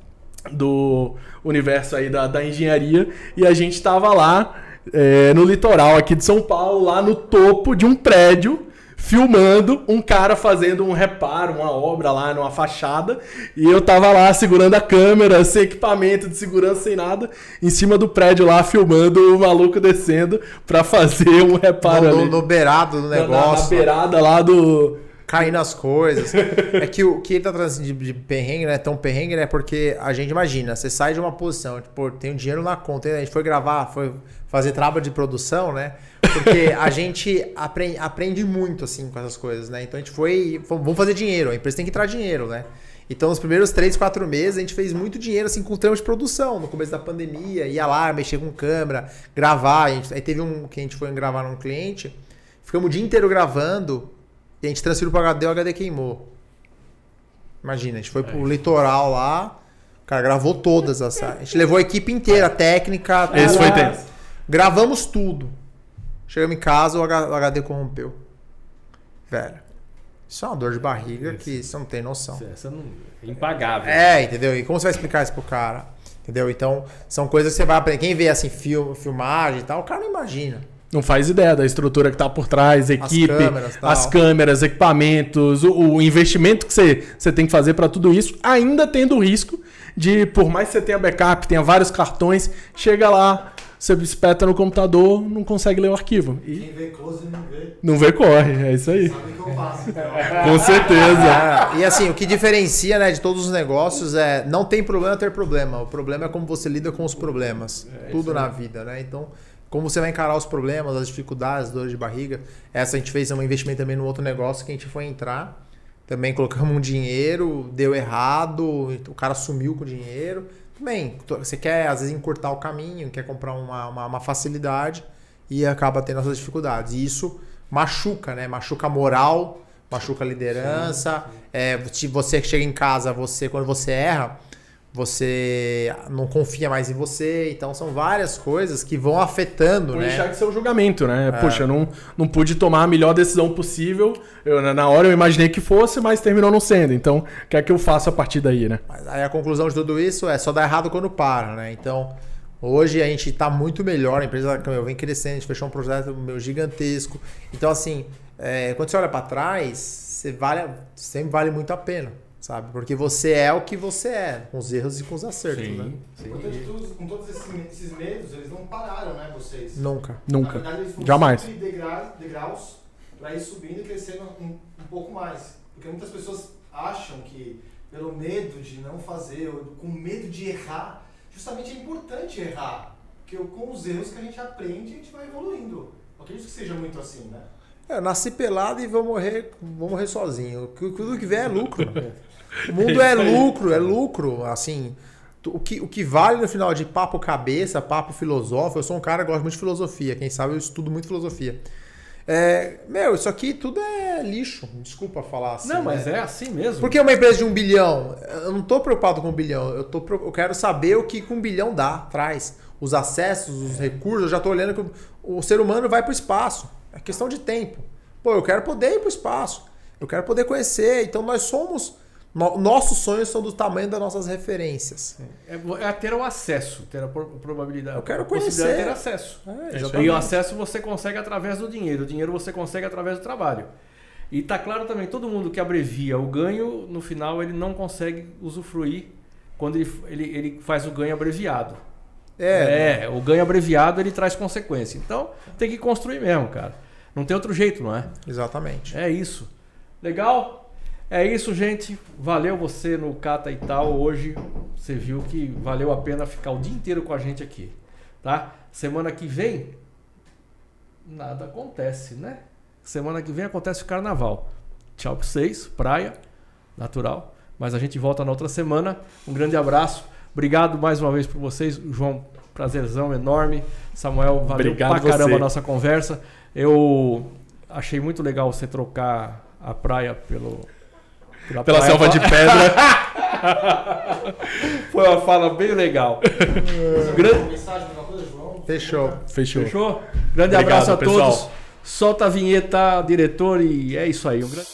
do universo aí da, da engenharia, e a gente estava lá é, no litoral aqui de São Paulo, lá no topo de um prédio filmando um cara fazendo um reparo, uma obra lá numa fachada, e eu tava lá segurando a câmera, sem equipamento de segurança, sem nada, em cima do prédio lá, filmando o maluco descendo para (laughs) fazer um reparo no, ali. No, beirado do negócio. Na, na beirada lá do caindo as coisas. (laughs) é que o que ele tá trazendo de, de perrengue não é tão perrengue, né? Porque a gente imagina, você sai de uma posição, tipo, tem um dinheiro na conta, a gente foi gravar, foi fazer trabalho de produção, né? Porque a gente aprende, aprende muito, assim, com essas coisas, né? Então a gente foi, vamos fazer dinheiro, a empresa tem que entrar dinheiro, né? Então, nos primeiros três, quatro meses, a gente fez muito dinheiro assim com trampo de produção. No começo da pandemia, ia lá, mexer com câmera, gravar. A gente, aí teve um que a gente foi gravar num cliente, ficamos o dia inteiro gravando e a gente transferiu para HD, o HD queimou. Imagina, a gente foi pro litoral lá, o cara gravou todas as. A gente levou a equipe inteira, técnica. Esse foi tenso. Gravamos tudo. Chegamos em casa, o HD corrompeu. Velho. Isso é uma dor de barriga que você não tem noção. Essa não, é impagável. É, entendeu? E como você vai explicar isso pro cara? Entendeu? Então, são coisas que você vai aprender. Quem vê assim, film, filmagem e tal, o cara não imagina. Não faz ideia da estrutura que tá por trás, equipe, câmeras, tal. as câmeras, equipamentos, o, o investimento que você, você tem que fazer para tudo isso, ainda tendo o risco de, por mais que você tenha backup, tenha vários cartões, chega lá, você espeta no computador, não consegue ler o arquivo. E Quem vê close não vê, não vê, corre. É isso aí. sabe o que eu faço. Então. (laughs) Com certeza. É, e assim, o que diferencia né, de todos os negócios é não tem problema ter problema. O problema é como você lida com os problemas. Tudo na vida, né? Então, como você vai encarar os problemas, as dificuldades, as dores de barriga. Essa a gente fez um investimento também no outro negócio que a gente foi entrar. Também colocamos um dinheiro, deu errado, o cara sumiu com o dinheiro. To- você quer às vezes encurtar o caminho, quer comprar uma, uma, uma facilidade e acaba tendo essas dificuldades. E isso machuca, né? Machuca a moral, machuca a liderança. É, se você chega em casa, você quando você erra, você não confia mais em você. Então são várias coisas que vão afetando, Vou né? deixar de ser o julgamento, né? Poxa, eu não, não pude tomar a melhor decisão possível. Eu, na- na hora eu imaginei que fosse, mas terminou não sendo. Então, o que é que eu faço a partir daí, né? Mas aí a conclusão de tudo isso é só dá errado quando para, né? Então, hoje a gente está muito melhor, a empresa meu, vem crescendo, a gente fechou um projeto meu, gigantesco. Então, assim, é, quando você olha para trás, você vale, sempre vale muito a pena, sabe? Porque você é o que você é, com os erros e com os acertos, né? Sim, sim. Importante de tudo, com todos esses, medos, eles não pararam, né, vocês? Nunca. Nunca. Na verdade, eles foram Jamais. sempre degra- degraus para ir subindo e crescendo um, um pouco mais. Porque muitas pessoas acham que pelo medo de não fazer, ou com medo de errar, justamente é importante errar. Porque com os erros que a gente aprende, a gente vai evoluindo. Eu acredito que seja muito assim, né? É, eu nasci pelado e vou morrer, vou morrer sozinho. Tu- Tudo que vier é lucro. (laughs) O mundo é lucro, é lucro. Assim, o que, o que vale no final de papo cabeça, papo filosófico. Eu sou um cara que gosta muito de filosofia. Quem sabe eu estudo muito filosofia. É, meu, isso aqui tudo é lixo. Desculpa falar assim. Não, mas né? é assim mesmo. Porque uma empresa de um bilhão, eu não tô preocupado com um bilhão, eu, tô, eu quero saber o que um bilhão dá, traz. Os acessos, os recursos, eu já tô olhando que o, o ser humano vai pro espaço. É questão de tempo. Pô, eu quero poder ir pro espaço. Eu quero poder conhecer. Então nós somos. No- nossos sonhos são do tamanho das nossas referências. É, é ter o acesso, ter a pro- probabilidade. Eu quero conhecer. ter acesso. É. E o acesso você consegue através do dinheiro. O dinheiro você consegue através do trabalho. E tá claro também, todo mundo que abrevia o ganho, no final ele não consegue usufruir quando ele, ele, ele faz o ganho abreviado. É, É, o ganho abreviado ele traz consequência. Então tem que construir mesmo, cara. Não tem outro jeito, não é? exatamente. É isso. Legal? É isso, gente. Valeu você no Cata e tal. Hoje você viu que valeu a pena ficar o dia inteiro com a gente aqui. Tá? Semana que vem, nada acontece, né? Semana que vem acontece o carnaval. Tchau pra vocês, praia, natural. Mas a gente volta na outra semana. Um grande abraço. Obrigado mais uma vez por vocês. João, prazerzão enorme. Samuel, valeu Obrigado pra caramba você. a nossa conversa. Eu achei muito legal você trocar a praia pelo. Pela praia. selva de pedra. (laughs) Foi uma fala bem legal. Grande- coisa, João? Fechou. Fechou. Fechou? Grande Obrigado, abraço a pessoal. todos. Solta a vinheta, diretor, e é isso aí. Um grande...